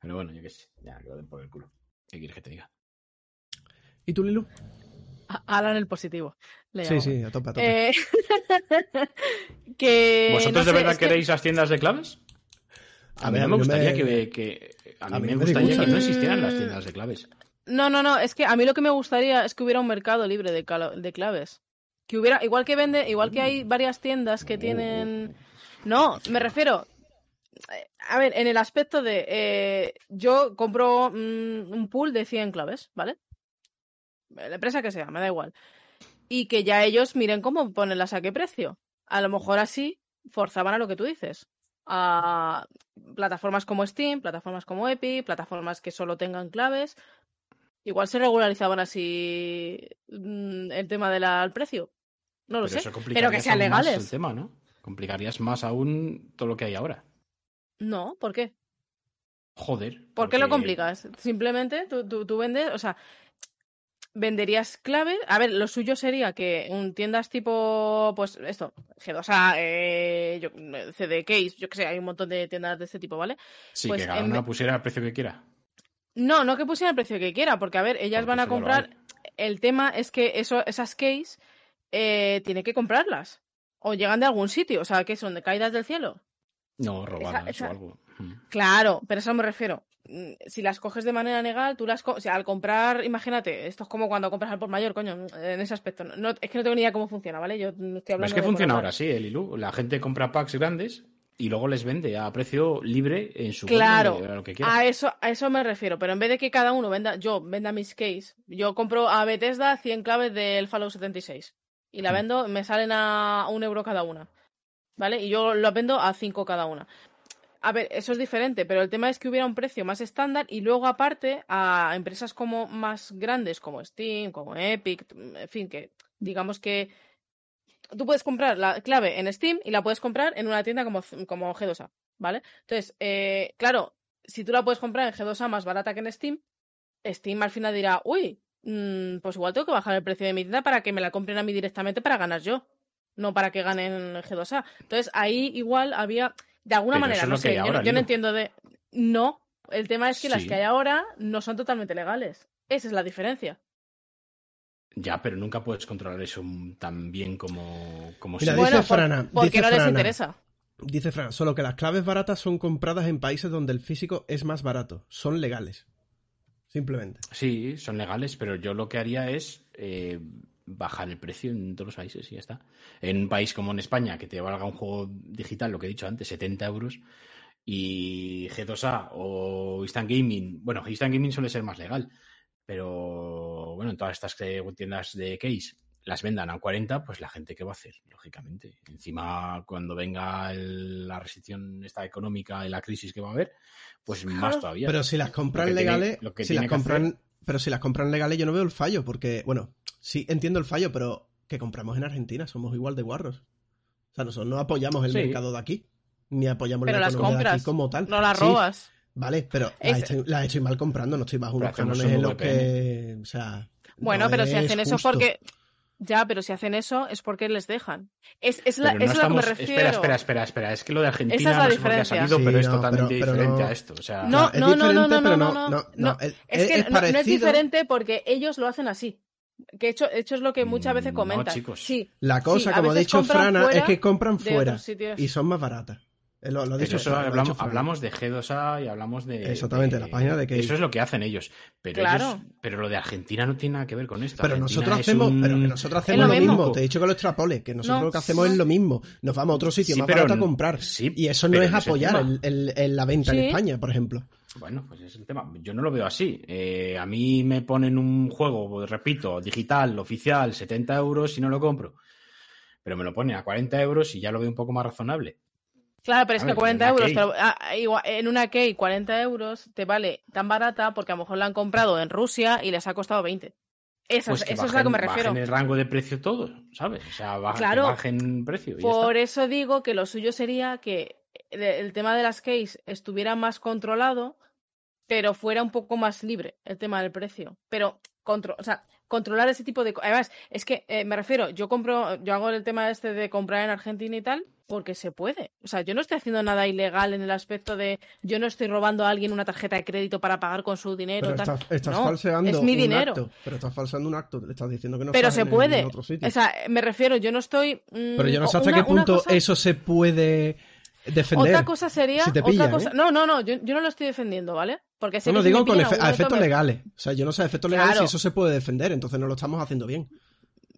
Pero bueno, yo qué sé, ya que lo den por el culo. ¿Qué quieres que te diga? ¿Y tú, Lilu? Alan el positivo. le Sí, sí, a tope, a tope. Eh, que. ¿Vosotros no de verdad que- queréis las tiendas de claves? A, mí no me gustaría me- que, que- A mí, a mí me me gustaría disgusta. que no existieran las tiendas de claves. No, no, no, es que a mí lo que me gustaría es que hubiera un mercado libre de, claves. Que hubiera, igual que vende, igual que hay varias tiendas que tienen. No, me refiero. eh, A ver, en el aspecto de. eh, yo compro mm, un pool de 100 claves, ¿vale? La empresa que sea, me da igual. Y que ya ellos miren cómo ponerlas a qué precio. A lo mejor así forzaban a lo que tú dices. A plataformas como Steam, plataformas como Epic, plataformas que solo tengan claves. Igual se regularizaban así mm, el tema del precio. No lo Pero sé. Pero que sean legales. el tema, ¿no? Complicarías más aún todo lo que hay ahora. No, ¿por qué? Joder. ¿Por qué lo complicas? Simplemente tú, tú, tú vendes, o sea, venderías claves. A ver, lo suyo sería que un tiendas tipo, pues esto, G2A, eh, yo- CD Case, yo que sé, hay un montón de tiendas de este tipo, ¿vale? Sí, pues que cada en ve- pusiera el precio que quiera. No, no que pusieran el precio que quiera, porque a ver, ellas Porque van a comprar. El tema es que eso, esas case eh, tiene que comprarlas. O llegan de algún sitio, o sea, que son de caídas del cielo. No, robadas esa- o algo. Mm. Claro, pero a eso me refiero. Mm, Si las coges de manera legal, tú las... co- O sea, al comprar, imagínate, esto es como cuando compras al por mayor, coño, en ese aspecto. No, no- es que no tengo ni idea cómo funciona, ¿vale? Yo no estoy Pero hablando es que de funciona ahora, sí, el Ilu. La gente compra packs grandes y luego les vende a precio libre en su Claro, donde- lo que quiera. a eso, a eso me refiero, pero en vez de que cada uno venda, yo venda mis case, yo compro a Bethesda 100 claves del Fallout 76 y la Mm. vendo, me salen a un euro cada una, ¿vale? Y yo lo vendo a 5 cada una. A ver, eso es diferente, pero el tema es que hubiera un precio más estándar y luego aparte a empresas como más grandes como Steam, como Epic, en fin, que digamos que tú puedes comprar la clave en Steam y la puedes comprar en una tienda como, como G2A, ¿vale? Entonces, eh, claro, si tú la puedes comprar en G2A más barata que en Steam, Steam al final dirá, uy, mm, pues igual tengo que bajar el precio de mi tienda para que me la compren a mí directamente para ganar yo, no para que ganen G2A. Entonces, ahí igual había, de alguna Pero manera, no sé, yo, ahora, yo no entiendo de... No, el tema es que las que hay ahora no son totalmente legales. Esa es la diferencia. Ya, pero nunca puedes controlar eso tan bien como, como Mira, se- dice Bueno, por- Frana, porque dice no les interesa. Dice Fran, solo que las claves baratas son compradas en países donde el físico es más barato. Son legales. Simplemente. Sí, son legales, pero yo lo que haría es eh, bajar el precio en todos los países y ya está. En un país como en España, que te valga un juego digital, lo que he dicho antes, 70 euros, y G2A o Instant Gaming, bueno, Instant Gaming suele ser más legal, pero bueno, en todas estas eh, tiendas de case, las vendan a 40, pues la gente, ¿qué va a hacer? Lógicamente. Encima, cuando venga el- la restricción esta económica y la crisis que va a haber, pues más todavía. Pero si las compran que tiene- legales, lo que si las que compran, hacer- pero si las compran legales yo no veo el fallo, porque, bueno, sí entiendo el fallo, pero que compramos en Argentina, somos igual de guarros. O sea, nosotros no apoyamos el Sí. mercado de aquí, ni apoyamos Pero la las economía de aquí compras, como tal. No las Sí, robas. Vale, pero Es- las, estoy, las estoy mal comprando, no estoy bajo unos cánones en los que, o sea, Bueno, no pero si es hacen eso es justo. porque. Ya, pero si hacen eso es porque les dejan. Es, es, la, no es a lo que estamos- me refiero. Espera, espera, espera, espera. Es que lo de Argentina Esa es la no sé por qué ha diferencia. salido, pero es no, totalmente pero- pero diferente no- a esto. O sea, No, no, no, no, no, no, no, no, es- que es no, no es diferente porque ellos lo hacen así. Que hecho, hecho es lo que muchas veces Mm, comentan. no, chicos. Sí. La cosa, Sí, como ha dicho Frana, es que compran fuera y son más baratas. Eh, Lo, dicho Eso, hablamos, hablamos de G2A y hablamos de. Exactamente, la página de Key. Eso es lo que hacen ellos. Pero, Claro. ellos- pero lo de Argentina no tiene nada que ver con esto. Pero Argentina nosotros hacemos, un- pero que nosotros hacemos lo lo mismo. mismo. Te he dicho que lo extrapole, que nosotros No, lo que hacemos es lo mismo. Nos vamos a otro sitio Sí, más pero barato a comprar. sí, y eso no es apoyar el- el- el- la venta en. España, por ejemplo. Bueno, pues es el tema. Yo no lo veo así. Eh, a mí me ponen un juego, pues, repito, digital, oficial, 70 euros y no lo compro. Pero me lo ponen a 40 euros y ya lo veo un poco más razonable. Claro, pero es que ver, 40 en una euros, pero, ah, igual- en una Key 40 euros te vale tan barata porque a lo mejor la han comprado en Rusia y les ha costado 20. Eso, Pues que eso es a lo que me bajen- refiero. bajen el rango de precio todo, ¿sabes? O sea, baja- Claro. bajen precio. y ya Por está. eso digo que lo suyo sería que el, tema de las keys estuviera más controlado, pero fuera un poco más libre el tema del precio. Pero contro- o sea, controlar ese tipo de cosas. Además, es que eh, me refiero, yo compro, yo hago el tema este de comprar en Argentina y tal, porque se puede. O sea, yo no estoy haciendo nada ilegal en el aspecto de yo no estoy robando a alguien una tarjeta de crédito para pagar con su dinero. Pero tal. estás, estás No, falseando es mi un dinero. acto. Pero estás falseando un acto. Le estás diciendo que no Pero estás se en- puede. en otro sitio. O sea, me refiero, yo no estoy. mm, pero yo no sé hasta una- qué punto cosa- eso se puede defender. Otra cosa sería. si te otra cosa... ¿eh? No, no, no, yo, yo no lo estoy defendiendo, ¿vale? Porque sé No, que me digo con efe- a efectos me- legales. O sea, yo no sé a efectos legales si eso se puede defender, entonces no lo estamos haciendo bien.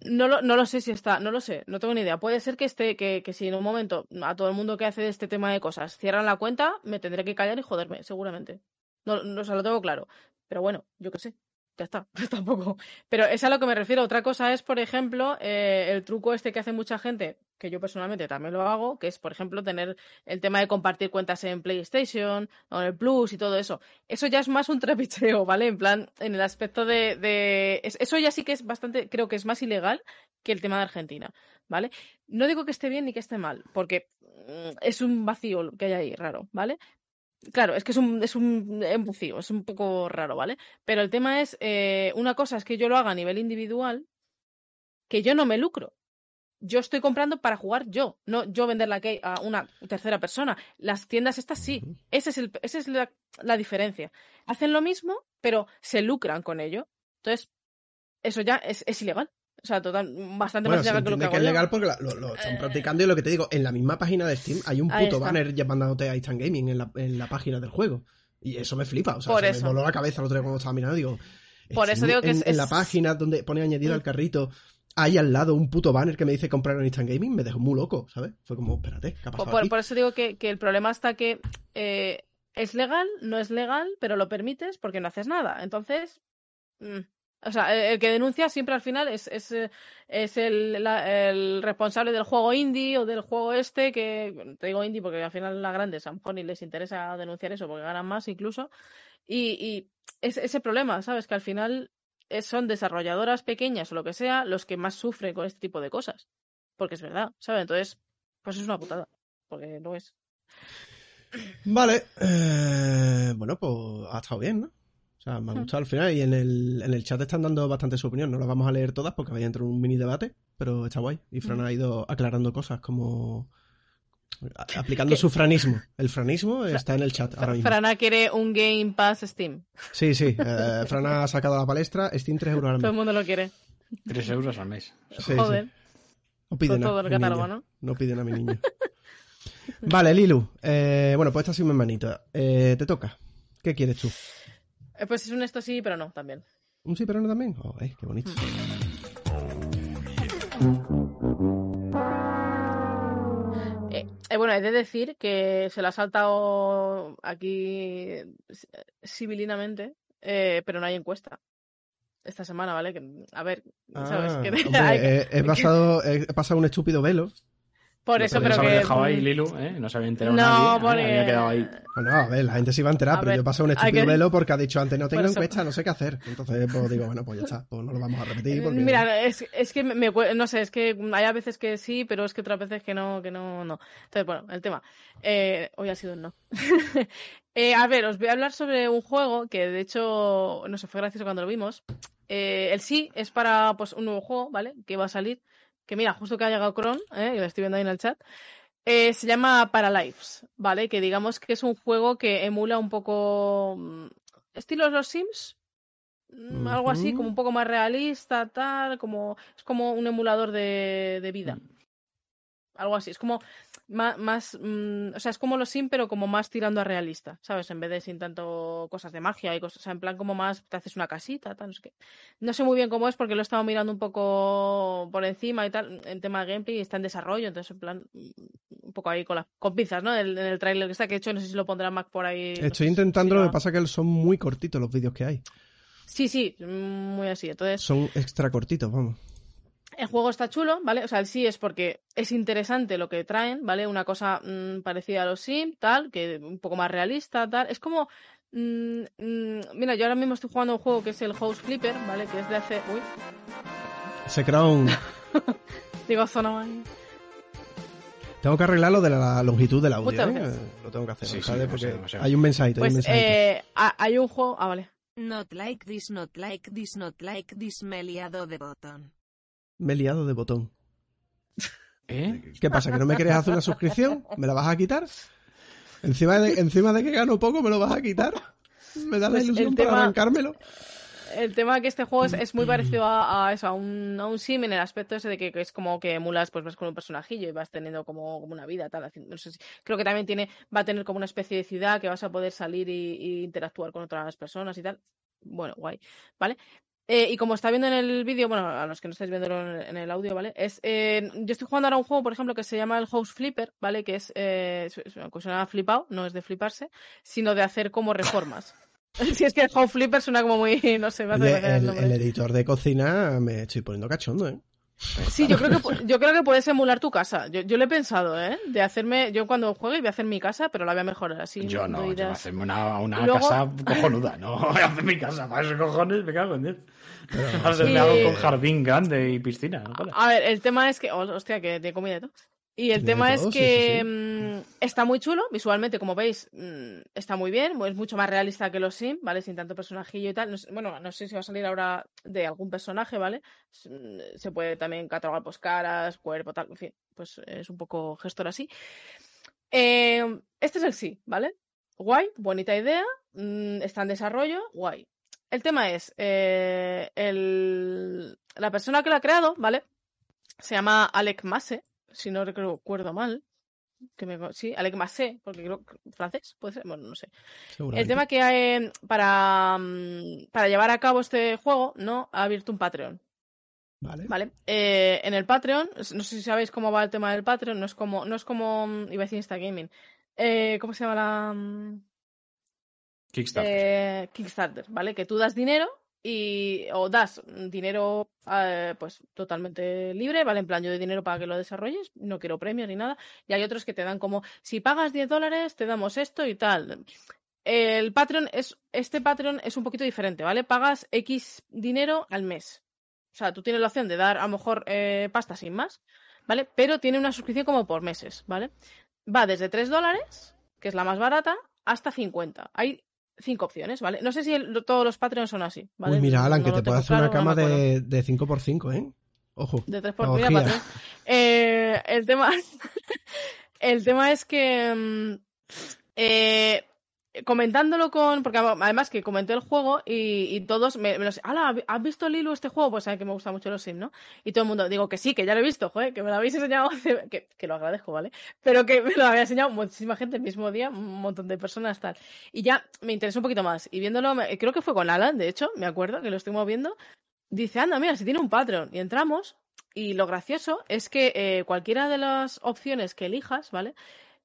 No lo, no lo sé si está, no lo sé, no tengo ni idea. Puede ser que esté, que, que si en un momento a todo el mundo que hace este tema de cosas cierran la cuenta, me tendré que callar y joderme, seguramente. No, no o sea, lo tengo claro. Pero bueno, yo qué sé. Ya está, tampoco. Pero es a lo que me refiero. Otra cosa es, por ejemplo, eh, el truco este que hace mucha gente, que yo personalmente también lo hago, que es, por ejemplo, tener el tema de compartir cuentas en PlayStation o en el Plus y todo eso. Eso ya es más un trapicheo, ¿vale? En plan, en el aspecto de... de... es- Eso ya sí que es bastante, creo que es más ilegal que el tema de Argentina, ¿vale? No digo que esté bien ni que esté mal, porque mm, es un vacío que hay ahí, raro, ¿vale? Claro, es que es un es un vacío, es un poco raro, ¿vale? Pero el tema es, eh, una cosa es que yo lo haga a nivel individual, que yo no me lucro. Yo estoy comprando para jugar yo, no yo vender la key a una tercera persona. Las tiendas estas sí. Ese es el, esa es la, la diferencia. Hacen lo mismo, pero se lucran con ello. Entonces, eso ya es, es ilegal. O sea, total, bastante Bueno, más ilegal que lo que hago que es yo. legal porque la- lo, lo están Eh. practicando y lo que te digo, en la misma página de Steam hay un puto banner ya mandándote a Instant Gaming en la, en la página del juego. Y eso me flipa, o sea, Por se eso. me voló la cabeza el otro día cuando estaba mirando, digo... Por Steam eso digo que en, es- en la página donde pone añadido Mm. al carrito, hay al lado un puto banner que me dice comprar en Instant Gaming, me dejó muy loco, ¿sabes? Fue como, espérate, ¿qué ha Por, pasado por- aquí? por eso digo que, que el problema está que eh, es legal, no es legal, pero lo permites porque no haces nada. Entonces, mm, o sea, el, el que denuncia siempre al final es, es, eh, es el, la- el responsable del juego indie o del juego este, que te digo indie porque al final las grandes a lo mejor ni les interesa denunciar eso porque ganan más incluso. Y, y es ese problema, ¿sabes? Que al final son desarrolladoras pequeñas o lo que sea los que más sufren con este tipo de cosas. Porque es verdad, ¿sabes? Entonces, pues es una putada. Porque no es. Vale, eh, bueno, pues ha estado bien, ¿no? O sea, me ha gustado al final y en el, en el chat están dando bastante su opinión. No las vamos a leer todas porque vaya a entrar un mini debate, pero está guay. Y Fran ha ido aclarando cosas como aplicando ¿Qué? su franismo. El franismo está en el chat ahora mismo. Frana quiere un Game Pass Steam. Sí, sí. eh, Fran ha sacado a la palestra Steam 3 euros al Todo el mes. mundo lo quiere. 3 euros al mes. Sí, sí. Joder, No pide con nada. todo el mi catálogo, niño. ¿no? No piden a mi niño. vale, Lilu. eh, bueno, pues esta sí mi hermanita. Eh, te toca. ¿Qué quieres tú? Eh, Pues es un esto sí, pero no, también. ¿Un sí, pero no también? Oh, eh, qué bonito. Eh, eh, bueno, he de decir que se lo ha saltado aquí civilinamente, eh, pero no hay encuesta. esta semana, ¿vale? Que, a ver, ¿sabes? Ah, Que- hombre, hay- he, he pasado, he pasado un estúpido velo. Por eso, pero que... dejado ahí Lilu, ¿eh? No se había enterado No, nadie. ¿eh? porque- Había quedado ahí. Bueno, a ver, la gente se iba a enterar, A pero ver, yo he pasado un estúpido que- velo porque ha dicho antes no tengo eso- encuesta, no sé qué hacer. Entonces, pues digo, bueno, pues ya está, pues no lo vamos a repetir porque... Mira, es, es que me, no sé, es que hay a veces que sí, pero es que otras veces que no, que no, no. Entonces, bueno, el tema. Eh, hoy ha sido un no. Eh, a ver, os voy a hablar sobre un juego que de hecho, no sé, fue gracioso cuando lo vimos. Eh, el sí es para pues un nuevo juego, ¿vale? Que va a salir. Que mira, justo que ha llegado Cron, ¿eh? que lo estoy viendo ahí en el chat. Eh, se llama Paralives, ¿vale? Que digamos que es un juego que emula un poco mm, estilos los Sims, Mm, algo así, como un poco más realista, tal, como es como un emulador de, de vida. Algo así, es como más, más mm, o sea, es como los Sim, pero como más tirando a realista, ¿sabes? En vez de sin tanto cosas de magia y cosas, o sea, en plan como más te haces una casita, tal, no sé qué. No sé muy bien cómo es porque lo he estado mirando un poco por encima y tal, en tema de gameplay, y está en desarrollo, entonces en plan mm, un poco ahí con las con pinzas, ¿no? En el, el trailer que está, que de hecho no sé si lo pondrá Mac por ahí. no Estoy sé intentando, si lo que pasa es que son muy cortitos los vídeos que hay. Sí, sí, mm, muy así. Entonces, Son extra cortitos, vamos. El juego está chulo, ¿vale? O sea, el sí es porque es interesante lo que traen, ¿vale? Una cosa mm, parecida a los Sim, tal, que un poco más realista, tal. Es como. mm, mm, mira, yo ahora mismo estoy jugando un juego que es el House Flipper, ¿vale? Que es de hace. Uy, Ese crown. digo zona. Tengo que arreglar lo de la longitud del audio, ¿eh? Lo tengo que hacer, Sí, sí, ¿sabes? Porque demasiado. hay un mensajito, hay un Pues mensajito. eh, ha- hay un juego. Ah, vale. Not like this, not like this, not like this, me he liado de botón. Me he liado de botón. ¿Eh? ¿Qué pasa? ¿Que no me quieres hacer una suscripción? ¿Me la vas a quitar? Encima de, encima de que gano poco, ¿me lo vas a quitar? ¿Me da la Pues ilusión para tema- arrancármelo? El tema es que este juego es, es muy parecido a, a eso, a un, a un sim en el aspecto ese de que, que es como que emulas, pues vas con un personajillo y vas teniendo como, como una vida, tal. no sé si- creo que también tiene, va a tener como una especie de ciudad que vas a poder salir y, y interactuar con otras personas y tal. Bueno, guay, ¿vale? Eh, y como está viendo en el vídeo, bueno, a los que no estáis viendo en, en el audio, ¿vale? Es, eh, yo estoy jugando ahora un juego, por ejemplo, que se llama el House Flipper, ¿vale? Que es, eh, cosa flipado, no es de fliparse, sino de hacer como reformas. Si es que el House Flipper suena como muy, no sé, me hace el el, el editor de cocina me estoy poniendo cachondo, ¿eh? Sí, yo creo que yo creo que puedes emular tu casa. Yo, yo lo he pensado, ¿eh? De hacerme, yo cuando juegue voy a hacer mi casa, pero la voy a mejorar así. Yo no, yo voy a hacerme una, una luego- casa cojonuda, no voy a hacer mi casa para esos cojones, me cago en Dios. Sí. algo con jardín grande y piscina, no. A ver, el tema es que, oh, hostia, que de comida y todo. Y el Tiene tema es sí, que sí, mm, está muy chulo, visualmente, como veis, mm, está muy bien, es mucho más realista que los Sim, ¿vale? Sin tanto personajillo y tal. No sé- bueno, no sé si va a salir ahora de algún personaje, ¿vale? Mm, Se puede también catalogar pues caras, cuerpo, tal, en fin, pues es un poco gestor así. Eh, este es el sí, ¿vale? Guay, bonita idea, está en desarrollo, guay. El tema es, eh, el- la persona que lo ha creado, ¿vale? Se llama Alec Masse, si no recuerdo mal. Que me, sí, Alec Masse, porque creo que francés, puede ser, bueno, no sé. El tema que hay, para, mm, para llevar a cabo este juego, ¿no? Ha abierto un Patreon, Vale. ¿vale? Eh, en el Patreon, no sé si sabéis cómo va el tema del Patreon, no es como, no es como, mm, iba a decir Instagaming. Eh, ¿Cómo se llama la...? Kickstarter. eh, Kickstarter, ¿vale? Que tú das dinero y o das dinero eh, pues totalmente libre, ¿vale? En plan, yo doy dinero para que lo desarrolles, no quiero premios ni nada. Y hay otros que te dan como, si pagas 10 dólares, te damos esto y tal. El Patreon es, este Patreon es un poquito diferente, ¿vale? Pagas X dinero al mes. O sea, tú tienes la opción de dar a lo mejor eh, pasta sin más, ¿vale? Pero tiene una suscripción como por meses, ¿vale? Va desde 3 dólares, que es la más barata, hasta 50. Hay cinco opciones, ¿vale? No sé si el- todos los Patreons son así, ¿vale? Uy, mira, Alan, No que te puedo hacer una claro, cama de, de 5x5, ¿eh? Ojo. De tres por la mira, orgía. patrón. Eh, el tema el tema es que mm, eh, comentándolo con porque además que comenté el juego y, todos me, me los "Hala, ¿has visto Lilu este juego? Pues saben que me gusta mucho los Sims, ¿no? Y todo el mundo digo que sí, que ya lo he visto, que me lo habéis enseñado que, que lo agradezco, ¿vale? Pero que me lo había enseñado muchísima gente el mismo día, un montón de personas tal. Y ya me interesó un poquito más y viéndolo, creo que fue con Alan, de hecho, me acuerdo que lo estuvimos viendo dice, anda, mira, si tiene un Patreon. Y entramos, y lo gracioso es que eh, cualquiera de las opciones que elijas, ¿vale?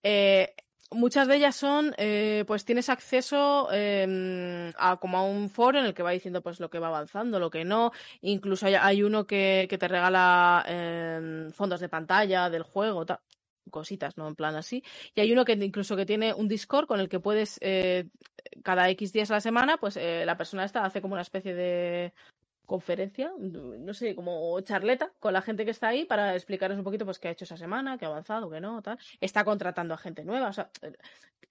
Eh, muchas de ellas son, eh, pues tienes acceso eh, a como a un foro en el que va diciendo pues lo que va avanzando, lo que no. Incluso hay, uno que, que te regala eh, fondos de pantalla del juego, ta- cositas, ¿no? En plan así. Y hay uno que incluso que tiene un Discord con el que puedes, eh, cada X días a la semana, pues eh, la persona esta hace como una especie de conferencia, no sé, como charleta con la gente que está ahí para explicaros un poquito pues qué ha hecho esa semana, qué ha avanzado, qué no, tal. Está contratando a gente nueva, o sea,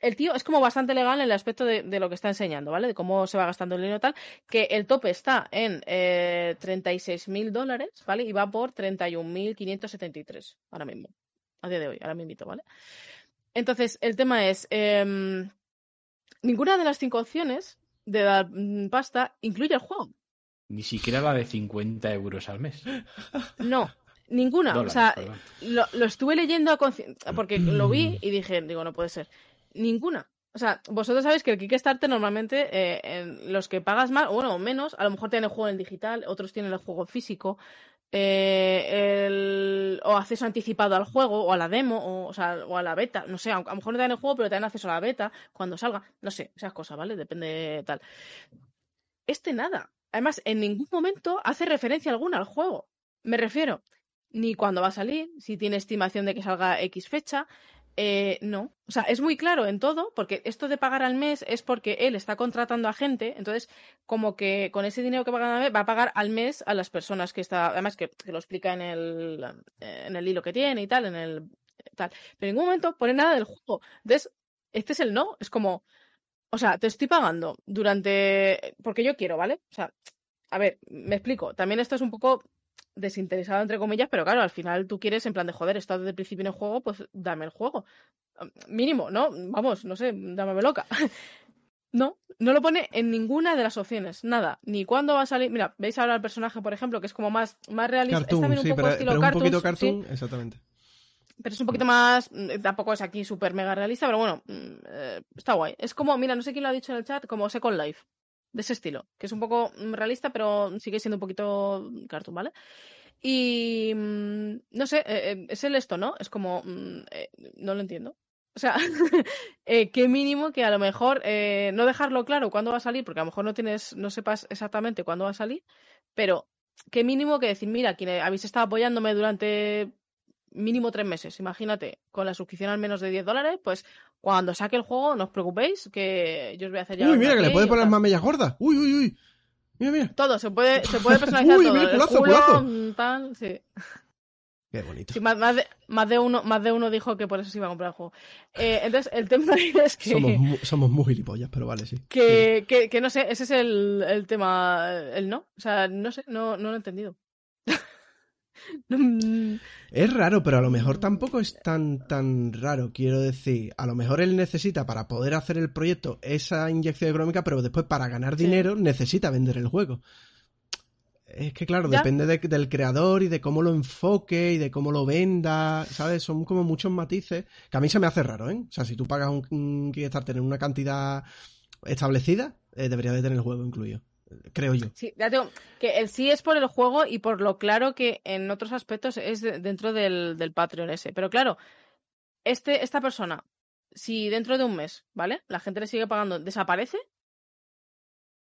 el tío es como bastante legal en el aspecto de, lo que está enseñando, ¿vale? De cómo se va gastando el dinero tal, que el tope está en eh, 36 mil dólares, ¿vale? Y va por 31.573 ahora mismo, a día de hoy, ahora me invito, ¿vale? Entonces, el tema es, em, ninguna de las cinco opciones de dar mm, pasta incluye el juego. Ni siquiera la de 50 euros al mes. No, ninguna. Dólares, o sea, lo, lo estuve leyendo a porque lo vi y dije, digo, no puede ser. Ninguna. O sea, vosotros sabéis que el Kickstarter normalmente, eh, en los que pagas más, bueno, o menos, a lo mejor tienen el juego en digital, otros tienen el juego físico, eh, el- o acceso anticipado al juego, o a la demo, o, o sea, o a la beta, no sé, a, a lo mejor no te dan el juego, pero te dan acceso a la beta cuando salga, no sé, esas cosas, ¿vale? Depende de tal. Este nada. Además, en ningún momento hace referencia alguna al juego. Me refiero, ni cuándo va a salir, si tiene estimación de que salga X fecha. eh, no. O sea, es muy claro en todo, porque esto de pagar al mes es porque él está contratando a gente, entonces, como que con ese dinero que va a ganar, va a pagar al mes a las personas que está. Además, que, lo explica en el, eh, en el hilo que tiene y tal, en el. tal. Pero en ningún momento pone nada del juego. Entonces, este es el no. Es como. O sea, te estoy pagando durante. Porque yo quiero, ¿vale? O sea, a ver, me explico. También esto es un poco desinteresado, entre comillas, pero claro, al final tú quieres, en plan de joder, estado desde el principio en el juego, pues dame el juego. Mínimo, ¿no? Vamos, no sé, dámame loca. No, no lo pone en ninguna de las opciones, nada. Ni cuándo va a salir. Mira, veis ahora el personaje, por ejemplo, que es como más, más realista. es Cartoon, también un sí, poco pero, estilo pero es un poquito sí. cartoon, exactamente. Pero es un poquito más. mm, Tampoco es aquí súper mega realista, pero bueno, mm, eh, está guay. Es como, mira, no sé quién lo ha dicho en el chat, como Second Life. De ese estilo. Que es un poco mm, realista, pero sigue siendo un poquito cartoon, ¿vale? Y. No sé, eh, eh, es el esto, ¿no? Es como. no lo entiendo. O sea, qué mínimo que a lo mejor eh, no dejarlo claro cuándo va a salir, porque a lo mejor no tienes, no sepas exactamente cuándo va a salir, pero qué mínimo que decir, mira, quien habéis estado apoyándome durante mínimo tres meses, imagínate, con la suscripción al menos de 10 dólares, pues cuando saque el juego, no os preocupéis, que yo os voy a hacer ya Uy, mira, que le key puede y poner mamellas gordas. Uy, uy, uy. Mira, mira. Todo, se puede, se puede personalizar Uy, todo. mira, el culazo, culo, culazo. tal, sí. Qué bonito. Sí, más, más de, más, de uno, más de uno dijo que por eso se iba a comprar el juego. Eh, entonces, el tema es que... Somos, mu- somos muy gilipollas, pero vale, sí. que, que, que no sé, ese es el, el tema, el no. O sea, no sé, no, no lo he entendido. Mm, Es raro, pero a lo mejor tampoco es tan, tan raro. Quiero decir, a lo mejor él necesita para poder hacer el proyecto esa inyección económica, pero después para ganar Sí. dinero necesita vender el juego. Es que claro, Ya. depende de- del creador y de cómo lo enfoque y de cómo lo venda, ¿sabes? Son como muchos matices que a mí se me hace raro, ¿eh? O sea, si tú pagas un, un Kickstarter en una cantidad establecida, eh, debería de tener el juego incluido, creo yo. Sí, ya digo, que el sí es por el juego y por lo claro que en otros aspectos es de- dentro del, del Patreon ese. Pero claro, este, esta persona, si dentro de un mes, ¿vale? La gente le sigue pagando, desaparece,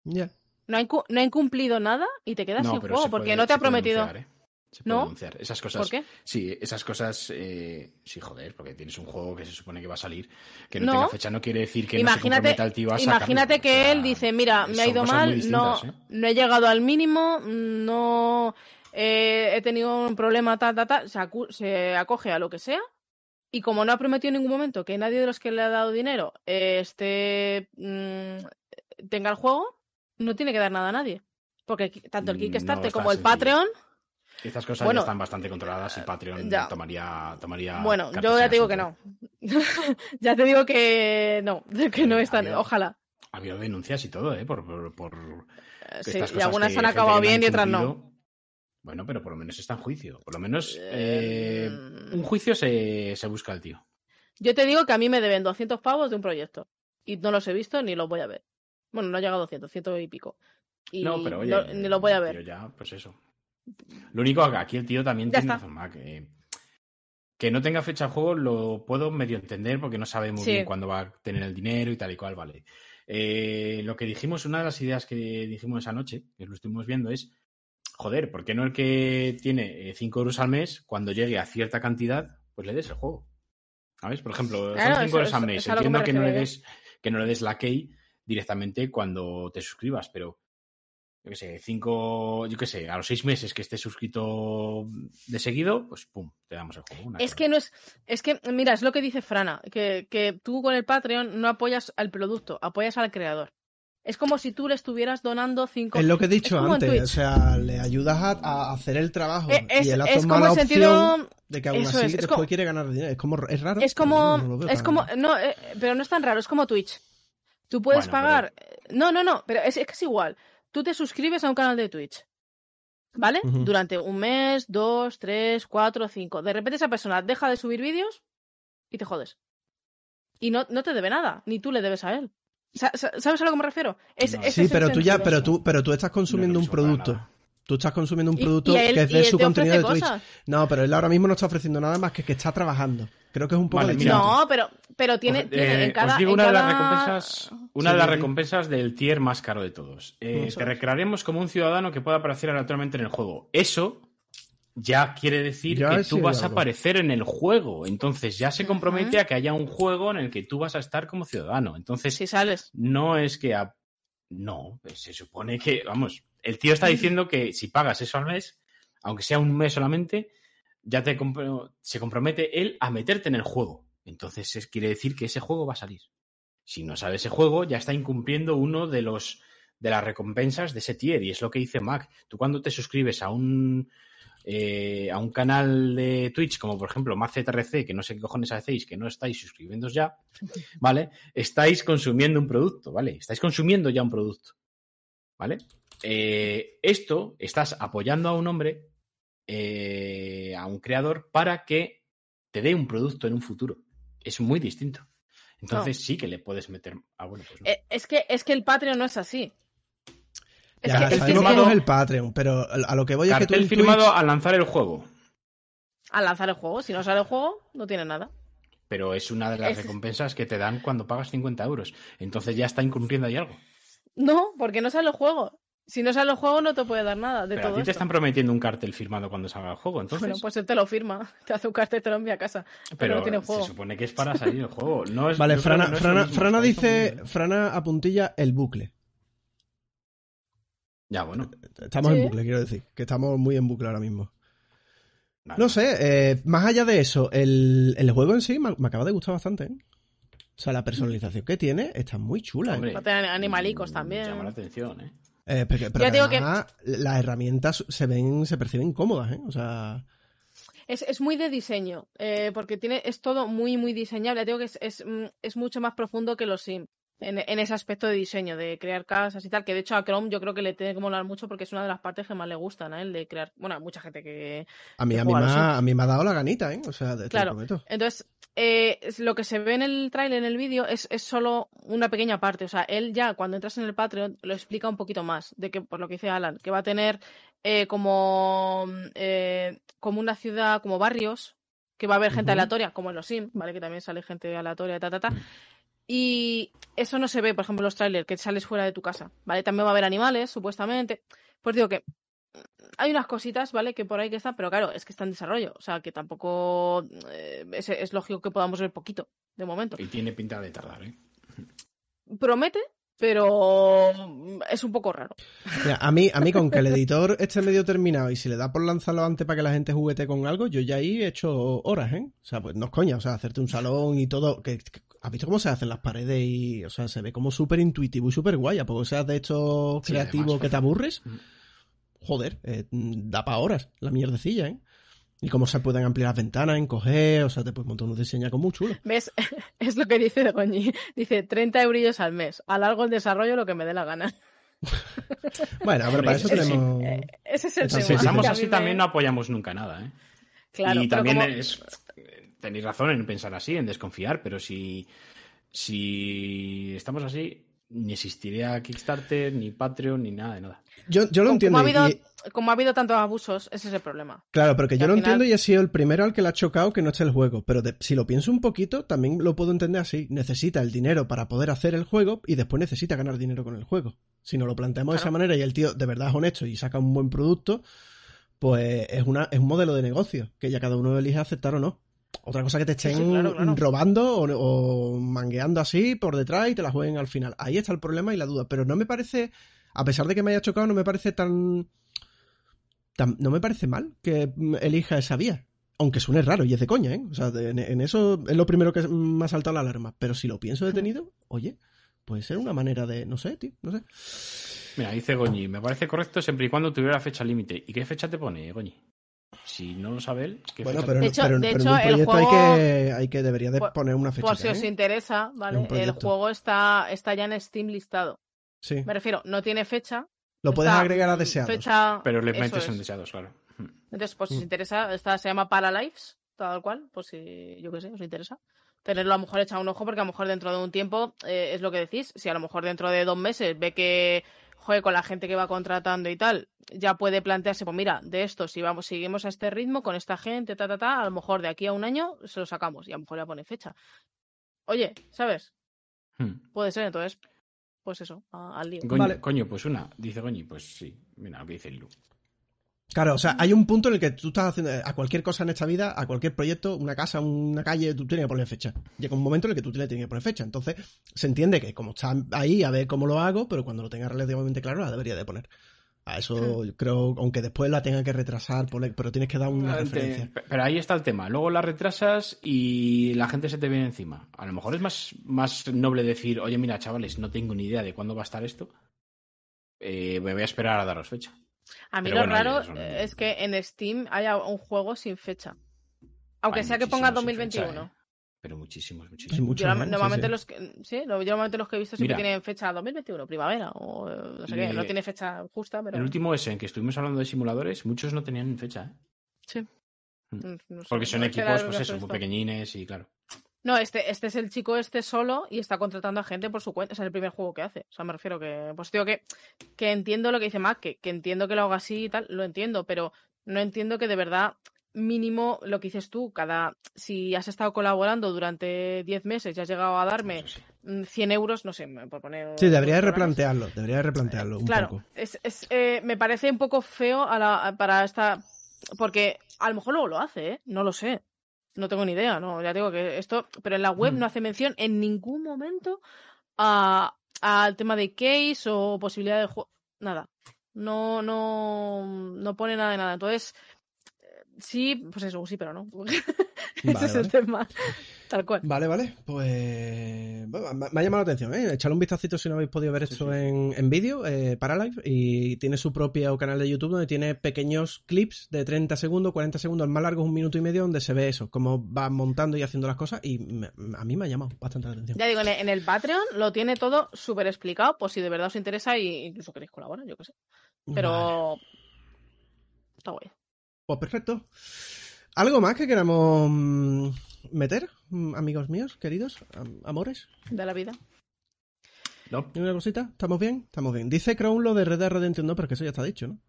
Ya. no ha, incu- no ha incumplido nada y te quedas sin juego porque puede- no te ha prometido. denunciar, ¿eh? Se puede ¿No? denunciar. Esas cosas. ¿Por qué? Sí, esas cosas. eh, sí, joder, porque tienes un juego que se supone que va a salir, que no, No. tenga fecha, no quiere decir que imagínate no se tío a sacarlo. imagínate que O sea, él dice, mira, me ha ido mal, no, ¿eh? no he llegado al mínimo, no eh, he tenido un problema, tal, tal, tal, se, acoge a lo que sea. Y como no ha prometido en ningún momento que nadie de los que le ha dado dinero esté mm, tenga el juego, no tiene que dar nada a nadie. Porque tanto el Mm, Kickstarter no como el sencillo. Estas cosas Bueno, ya están bastante controladas y Patreon ya. tomaría, tomaría. bueno, yo ya te digo que no. ya te digo que no, que no es tan, había- ojalá. Ha habido denuncias y todo, ¿eh? Por, por, por Eh, Sí, y algunas han acabado bien y otras no. Bueno, pero por lo menos está en juicio. Por lo menos Eh, eh, un juicio se, se busca el tío. Yo te digo que a mí me deben 200 pavos de un proyecto. Y no los he visto ni los voy a ver. Bueno, no ha llegado a 200, 100 y pico. Y no, pero oye, no- ni los voy a ver. ya, pues eso. Lo único que aquí el tío también Ya tiene está. razón, Mac, eh, Que no tenga fecha de juego lo puedo medio entender porque no sabe muy Sí. bien cuándo va a tener el dinero y tal y cual, vale. Eh, lo que dijimos, una de las ideas que dijimos esa noche, que lo estuvimos viendo, es, joder, ¿por qué no el que tiene 5 euros al mes, cuando llegue a cierta cantidad, pues le des el juego? ¿Sabes? Por ejemplo, Claro, son 5 eso- euros al mes. que Entiendo me que no, le des, que no le des la key directamente cuando te suscribas, pero yo qué sé, cinco, yo qué sé, a los seis meses que estés suscrito de seguido, pues pum, te damos el juego. una Es que no es. Es que, mira, es lo que dice Frana, que, que tú con el Patreon no apoyas al producto, apoyas al creador. Es como si tú le estuvieras donando 5 Es lo que he dicho antes, o sea, le ayudas a, a hacer el trabajo Eh, es, y él ha es tomado como la el sentido. de que aún eso así es, es después como- quiere ganar dinero. Es como es raro. Es como. no, no es como. No, eh, pero no es tan raro, es como Twitch. Tú puedes Bueno, pagar. No, no, no, pero es, es que es igual. Tú te suscribes a un canal de Twitch. ¿Vale? Durante un mes, dos, tres, cuatro, cinco. De repente esa persona deja de subir vídeos y te jodes. Y no, no te debe nada, ni tú le debes a él. Sa- sa- ¿Sabes a lo que me refiero? Es, No. Sí, pero tú ya, pero tú, pero tú estás consumiendo No un producto. Tú estás consumiendo un producto y a él- que es de su te contenido de Twitch. cosas. No, pero él ahora mismo no está ofreciendo nada más que que está trabajando. Creo que es un poco Vale. No, pero, pero tiene, Os- tiene eh, en cada. os digo en una de las recompensas, una Sí, de las recompensas del tier más caro de todos. Eh, te es. recrearemos como un ciudadano que pueda aparecer aleatoriamente en el juego. Eso ya quiere decir Ya que tú vas a aparecer en el juego. Entonces ya se compromete a que haya un juego en el que tú vas a estar como ciudadano. Entonces Si sales. no es que a- no, pues se supone que, vamos, el tío está diciendo que si pagas eso al mes, aunque sea un mes solamente, ya te compro- se compromete él a meterte en el juego. Entonces es- quiere decir que ese juego va a salir. Si no sale ese juego, ya está incumpliendo uno de los de las recompensas de ese tier. Y es lo que dice Mac. Tú cuando te suscribes a un eh, a un canal de Twitch, como por ejemplo MacZRC, que no sé qué cojones hacéis, que no estáis suscribiéndoos ya, ¿vale? Estáis consumiendo un producto, ¿vale? Estáis consumiendo ya un producto, ¿vale? Eh, esto estás apoyando a un hombre, eh, a un creador, para que te dé un producto en un futuro. Es muy distinto. Entonces sí que le puedes meter. Ah, bueno, pues no. Eh, Es que, es que el Patreon no es así. Es Ya, que, es que- sabemos es que cómo es el Patreon, pero a lo que voy es que tú Cartel en firmado Twitch- al lanzar el juego. al lanzar el juego, si no sale el juego, no tiene nada. Pero es una de las Es- recompensas que te dan cuando pagas 50 euros. Entonces ya está incumpliendo ahí algo. No, porque no sale el juego. Si no sale el juego, no te puede dar nada de Pero a todo ti te esto. están prometiendo un cartel firmado cuando salga el juego. Entonces, Bueno, pues él te lo firma, te hace un cartel, te lo envía a casa. Pero, pero no tiene se juego. supone que es para salir el juego. No es, Vale, Frana, no Frana, mismo, Frana dice. Frana apuntilla el bucle. Ya, bueno. Estamos Sí. en bucle, quiero decir, que estamos muy en bucle ahora mismo. Vale. No sé, eh, más allá de eso, el, el juego en sí me, me acaba de gustar bastante. ¿eh? O sea, la personalización que tiene está muy chula. ¿eh? Hombre, tener animalicos mm, también. Llama la atención, ¿eh? Eh, pero pero Ya digo además, las herramientas se ven, se perciben cómodas, ¿eh? O sea, Es, es muy de diseño, eh, porque tiene, es todo muy, muy diseñable. Te Digo que es, es, mm, es mucho más profundo que los Sims. En, en ese aspecto de diseño, de crear casas y tal, que de hecho a Chrome yo creo que le tiene que molar mucho porque es una de las partes que más le gustan a él, de crear, bueno, hay mucha gente que, a mí, a mí, me a ha, a mí me ha dado la ganita, ¿eh? O sea, te, te Claro. prometo. Entonces, eh, lo que se ve en el tráiler, en el vídeo, es, es solo una pequeña parte. O sea, él ya cuando entras en el Patreon lo explica un poquito más. De que, por lo que dice Alan, que va a tener eh, como, eh, como una ciudad, como barrios, que va a haber gente aleatoria, como en los Sims, ¿vale? Que también sale gente aleatoria, ta, ta, ta. Y eso no se ve, por ejemplo, en los trailers, que sales fuera de tu casa, ¿vale? También va a haber animales, supuestamente. Pues digo que hay unas cositas, ¿vale? Que por ahí que están, pero claro, es que está en desarrollo. O sea, que tampoco eh, es, es lógico que podamos ver poquito, de momento. Y tiene pinta de tardar, ¿eh? Promete, pero es un poco raro. Mira, a mí, a mí con que el editor esté medio terminado y si le da por lanzarlo antes para que la gente juguete con algo, yo ya ahí he hecho horas, ¿eh? O sea, pues no es coña, o sea, hacerte un salón y todo. Que, que- ¿Has visto cómo se hacen las paredes? y O sea, se ve como súper intuitivo y súper guay. ¿A poco seas de hecho Sí, creativo además, que te aburres? Mm. Joder, eh, da para horas la mierdecilla, ¿eh? Y cómo se pueden ampliar las ventanas, encoger, o sea, te puedes montar unos diseños muy chulos. ¿Ves? es lo que dice Goñi. Dice 30 eurillos al mes. Alargo el desarrollo lo que me dé la gana. Bueno, pero para eso sí. tenemos. Eh, Ese es el Entonces, tema. sí, Pensamos que a así me- también no apoyamos nunca nada, ¿eh? Claro, y también como- es, tenéis razón en pensar así, en desconfiar, pero si, si estamos así, ni existiría Kickstarter, ni Patreon, ni nada de nada. Yo, yo lo Como- entiendo. Como ha, habido, y- como ha habido tantos abusos, ese es el problema. claro, pero que y yo lo final- entiendo y he sido el primero al que le ha chocado que no esté el juego. Pero de- si lo pienso un poquito, también lo puedo entender así. Necesita el dinero para poder hacer el juego y después necesita ganar dinero con el juego. Si nos lo planteamos de esa manera y el tío de verdad es honesto y saca un buen producto, pues es, una, es un modelo de negocio que ya cada uno elige aceptar o no. Otra cosa que te estén sí, claro, claro. robando o, o mangueando así por detrás y te la jueguen al final. Ahí está el problema y la duda. Pero no me parece, a pesar de que me haya chocado, no me parece tan... tan- no me parece mal que mm, elija esa vía. Aunque suene raro y es de coña, ¿eh? O sea, de- en, en eso es lo primero que me ha saltado la alarma. Pero si lo pienso detenido, oye, puede ser una manera de... No sé, tío, no sé. Mira, dice Goñi, me parece correcto siempre y cuando tuviera fecha límite. ¿Y qué fecha te pone, Goñi? Si no lo sabe él, ¿qué Bueno, pero, De hecho- pero, de pero hecho, en un el proyecto hay juego- que, hay que debería de poner una fecha. Por si os interesa, un ¿vale? El juego está, está ya en Steam listado. Sí. Me refiero, no tiene fecha. Lo puedes agregar a mm, deseados. Fecha, Pero le eso metes es. en deseados, claro. Entonces, por si Mm. os interesa, esta se llama Paralives, tal cual, por si, yo qué sé, os interesa. Tenerlo a lo mejor echado un ojo, porque a lo mejor dentro de un tiempo, eh, es lo que decís, si a lo mejor dentro de dos meses ve que, joder, con la gente que va contratando y tal, ya puede plantearse, pues mira, de esto, si vamos, seguimos a este ritmo, con esta gente, ta, ta, ta, a lo mejor de aquí a un año se lo sacamos y a lo mejor ya pone fecha. Oye, ¿sabes? Hmm. Puede ser, entonces, pues eso, a- al lío. Vale. Coño, pues una. Dice Goñi, pues sí. Mira lo que dice Lilu. Claro, o sea, hay un punto en el que tú estás haciendo a cualquier cosa en esta vida, a cualquier proyecto, una casa, una calle, tú tienes que poner fecha. Llega un momento en el que tú le tienes que poner fecha. Entonces, se entiende que como está ahí, a ver cómo lo hago, pero cuando lo tenga relativamente claro, la debería de poner. A eso yo creo, aunque después la tenga que retrasar, pero tienes que dar una referencia. Pero ahí está el tema. Luego la retrasas y la gente se te viene encima. A lo mejor es más, más noble decir, oye, mira, chavales, no tengo ni idea de cuándo va a estar esto. Eh, me voy a esperar a daros fecha. A mí Pero lo bueno, raro son- es que en Steam haya un juego sin fecha. Aunque Hay sea que ponga muchísimos sin fecha, 2021. ¿eh? Pero muchísimos, muchísimos. muchos, Yo, ¿eh? Normalmente sí. los que sí, yo normalmente los que he visto siempre Mira. tienen fecha 2021, primavera o eh, no sé qué, no tiene fecha justa, pero El último ese en que estuvimos hablando de simuladores, muchos no tenían fecha, ¿eh? sí. Mm. Mm, no sé, Porque son equipos, pues eso, muy pequeñines y claro. No, este, este es el chico este solo y está contratando a gente por su cuenta. Es el primer juego que hace. O sea, me refiero que. Pues digo que, que entiendo lo que dice Mac, que, que entiendo que lo haga así y tal, lo entiendo, pero no entiendo que de verdad mínimo lo que dices tú, cada si has estado colaborando durante 10 meses y has llegado a darme Eso sí. mm, 100 euros, no sé, por poner... Sí, debería replantearlo, debería de replantearlo un claro, poco. es, es, eh, me parece un poco feo a la- para esta. Porque a lo mejor luego lo hace, ¿eh? No lo sé. No tengo ni idea, ¿no? Ya digo que esto. Pero en la web Mm. no hace mención en ningún momento a- al tema de case o posibilidad de juego. Nada. No, no, no pone nada de nada. Entonces, eh, sí, pues eso, sí, pero no. Ese es el vale. tema. Tal cual. Vale, vale, pues bueno, me ha llamado la atención, ¿eh? Echadle un vistacito si no habéis podido ver esto sí. en, en vídeo, eh, Paralive, y tiene su propio canal de YouTube donde tiene pequeños clips de 30 segundos, 40 segundos, más largo es un minuto y medio, donde se ve eso, cómo va montando y haciendo las cosas, y me- a mí me ha llamado bastante la atención. Ya digo, en el, Patreon lo tiene todo súper explicado, por si de verdad os interesa e incluso queréis colaborar, yo qué sé. Pero. Vale, Está guay. Pues perfecto. ¿Algo más que queramos mm, meter, mm, amigos míos, queridos, am- amores? De la vida. No, ¿Y una cosita? ¿Estamos bien? Estamos bien. Dice Crown lo de Red Dead Redemption 2, pero que eso ya está dicho, ¿no?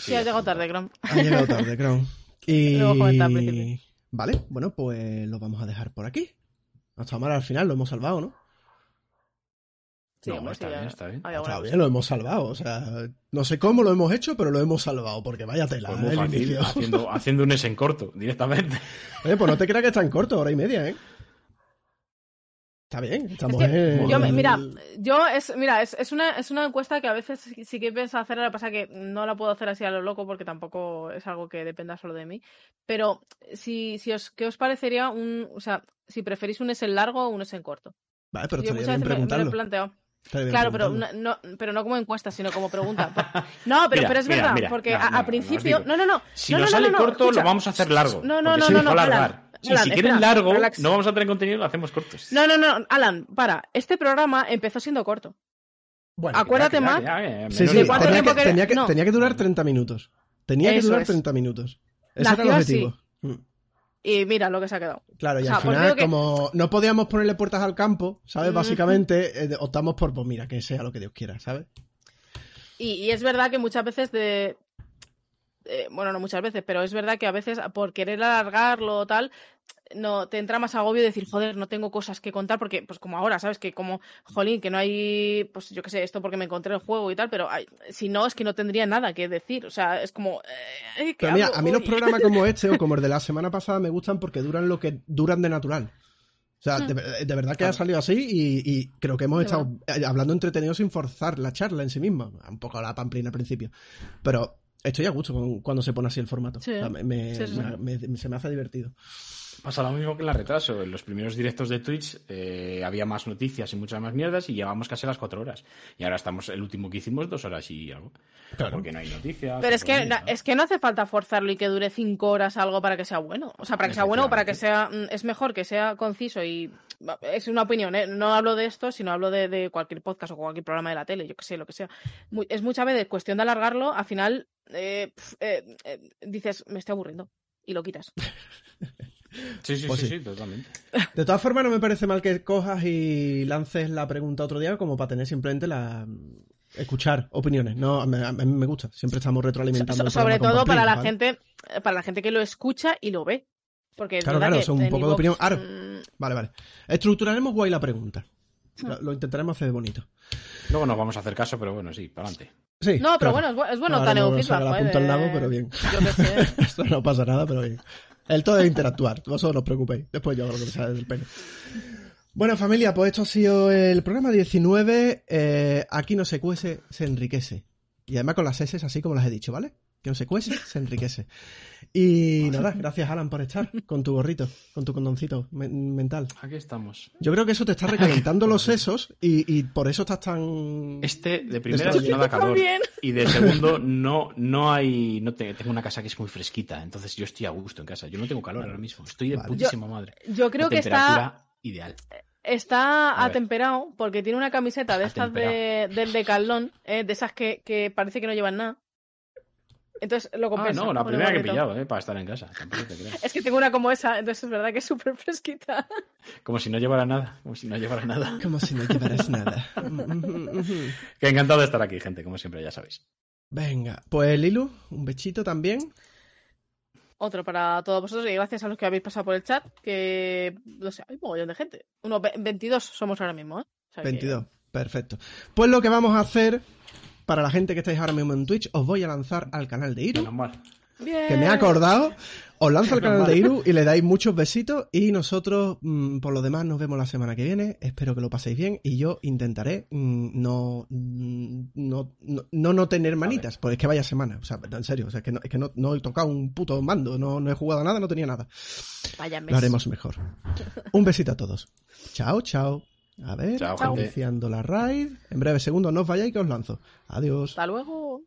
Sí, has llegado tarde, Grom. Ha llegado tarde, Crown. Y... Vale, bueno, pues lo vamos a dejar por aquí. No está mal al final, lo hemos salvado, ¿no? Sí, No, está bien, ya- está bien. Está buena bien, lo hemos salvado. O sea, no sé cómo lo hemos hecho, pero lo hemos salvado, porque vaya tela. Pues muy el fácil, inicio. haciendo, haciendo un S en corto, directamente. Oye, pues no te creas que es tan corto, hora y media, ¿eh? Está bien, estamos Es que en... Yo, mira, yo es, mira, es, es una, es una encuesta que a veces sí que pienso hacer, lo que pasa que no la puedo hacer así a lo loco porque tampoco es algo que dependa solo de mí. Pero si, si os, ¿qué os parecería un, o sea, si preferís un S en largo o un S en corto? Vale, pero yo estaría muchas bien veces me, me lo he preguntarlo. planteado. Claro, pero no, no- pero no como encuesta, sino como pregunta. No, pero, Mira, pero es mira, verdad, mira, porque no, a, a no, no, os principio. No, no, no. Si no, nos no, sale no, no, corto, escucha. lo vamos a hacer largo. No, no, no, no, no, a Alan, si quieren espera, largo, relax. no vamos a tener contenido, lo hacemos cortos. No, no, no, Alan, para. Este programa empezó siendo corto. Bueno, acuérdate, ya, sí, sí, ¿De de- cuánto tenía que, que- tenía, que, no. tenía que durar 30 minutos. Tenía que Eso durar es. 30 minutos. Ese era el objetivo. Mm. Y mira lo que se ha quedado. Claro, y O sea, al pues final, que- como no podíamos ponerle puertas al campo, ¿sabes? Básicamente, eh, optamos por, pues mira, que sea lo que Dios quiera, ¿sabes? Y, y es verdad que muchas veces de... eh, bueno, no muchas veces, pero es verdad que a veces por querer alargarlo o tal, no te entra más agobio decir, joder, no tengo cosas que contar, porque, pues como ahora, ¿sabes? Que como, jolín, que no hay, pues yo qué sé, esto porque me encontré el juego y tal, pero hay- si no, es que no tendría nada que decir. O sea, es como. eh, ¿qué Pero mira, hago a mí los programas como este o como el de la semana pasada me gustan porque duran lo que duran de natural. O sea, de, de verdad que ha salido así y, y creo que hemos De estado eh, hablando entretenido sin forzar la charla en sí misma. Un poco la pamplina al principio. Pero estoy a gusto con- cuando se pone así el formato. Sí. O sea, me- me- Sí, sí. me- me- se me hace divertido. Pasa lo mismo que en la retraso. En los primeros directos de Twitch eh, había más noticias y muchas más mierdas y llevamos casi las cuatro horas. Y ahora estamos, el último que hicimos, dos horas y algo. Porque no hay noticias. Pero es que, no es que no hace falta forzarlo y que dure cinco horas algo para que sea bueno. O sea, para que sea bueno o para que sea. mm, Es mejor que sea conciso y. Es una opinión, ¿eh? No hablo de esto, sino hablo de, de cualquier podcast o cualquier programa de la tele, yo que sé, lo que sea. Es muchas veces cuestión de alargarlo, al final eh, pf, eh, eh, dices, me estoy aburriendo. Y lo quitas. Sí, sí, Pues sí, sí. sí, totalmente. De todas formas, no me parece mal que cojas y lances la pregunta otro día como para tener simplemente la... Escuchar opiniones, no, a mí, a mí me gusta, siempre estamos retroalimentando. So- sobre todo para la gente, para la gente que lo escucha y lo ve. Porque Claro, claro, que son un poco de opinión. Ahora- mm, Vale, vale. Estructuraremos guay la pregunta. Hmm. Lo, lo intentaremos hacer bonito. Luego nos vamos a hacer caso, pero bueno, sí, para adelante. Sí. No, pero claro. bueno, es, bu- es bueno tener no feedback. al nabo, pero bien. Yo qué sé. Esto no pasa nada, pero bien. El todo es interactuar. Vosotros no os preocupéis. Después yo hago lo que me sale del pene. Bueno, familia, pues esto ha sido el programa 19. Eh, aquí no se cuece, se enriquece. Y además con las S así como las he dicho, ¿vale? Se cuece, se enriquece. Y nada, gracias Alan por estar con tu gorrito, con tu condoncito men- mental. Aquí estamos. Yo creo que eso te está recalentando los sesos y, y por eso estás tan... Este, de primera, no da calor. también. Y de segundo, no, no hay. No te- tengo una casa que es muy fresquita, entonces yo estoy a gusto en casa. Yo no tengo calor ahora mismo. Estoy de Vale. putísima madre. Yo creo que está, temperatura ideal. está atemperado porque tiene una camiseta de estas de, del decalón, eh, de esas que, que parece que no llevan nada. Entonces lo Ah, compensa. no, la primera que he pillado, eh, para estar en casa. Tampoco te creas. Es que tengo una como esa, entonces es verdad que es súper fresquita. Como si no llevara nada. Como si no llevara nada. Como si no llevaras nada. Que encantado de estar aquí, gente, como siempre, ya sabéis. Venga, pues Lilu, un bechito también. Otro para todos vosotros y gracias a los que habéis pasado por el chat, que no sé, hay un mogollón de gente. Unos ve- 22 somos ahora mismo, ¿eh? O sea que- 22, perfecto. Pues lo que vamos a hacer, para la gente que estáis ahora mismo en Twitch, os voy a lanzar al canal de Iru, Menos mal. Bien. que me he acordado. Os lanzo al canal de Iru y le dais muchos besitos. Y nosotros, mm, por lo demás, nos vemos la semana que viene. Espero que lo paséis bien. Y yo intentaré mm, no, no, no, no, no tener manitas, porque es que vaya semana. O sea, en serio, o sea, es que no, es que no, no he tocado un puto mando, no, no he jugado nada, no tenía nada. Vaya mes. Lo haremos mejor. Un besito a todos. Chao, chao. A ver, Chao, iniciando la raid. En breve segundos no os vayáis que os lanzo. Adiós. Hasta luego.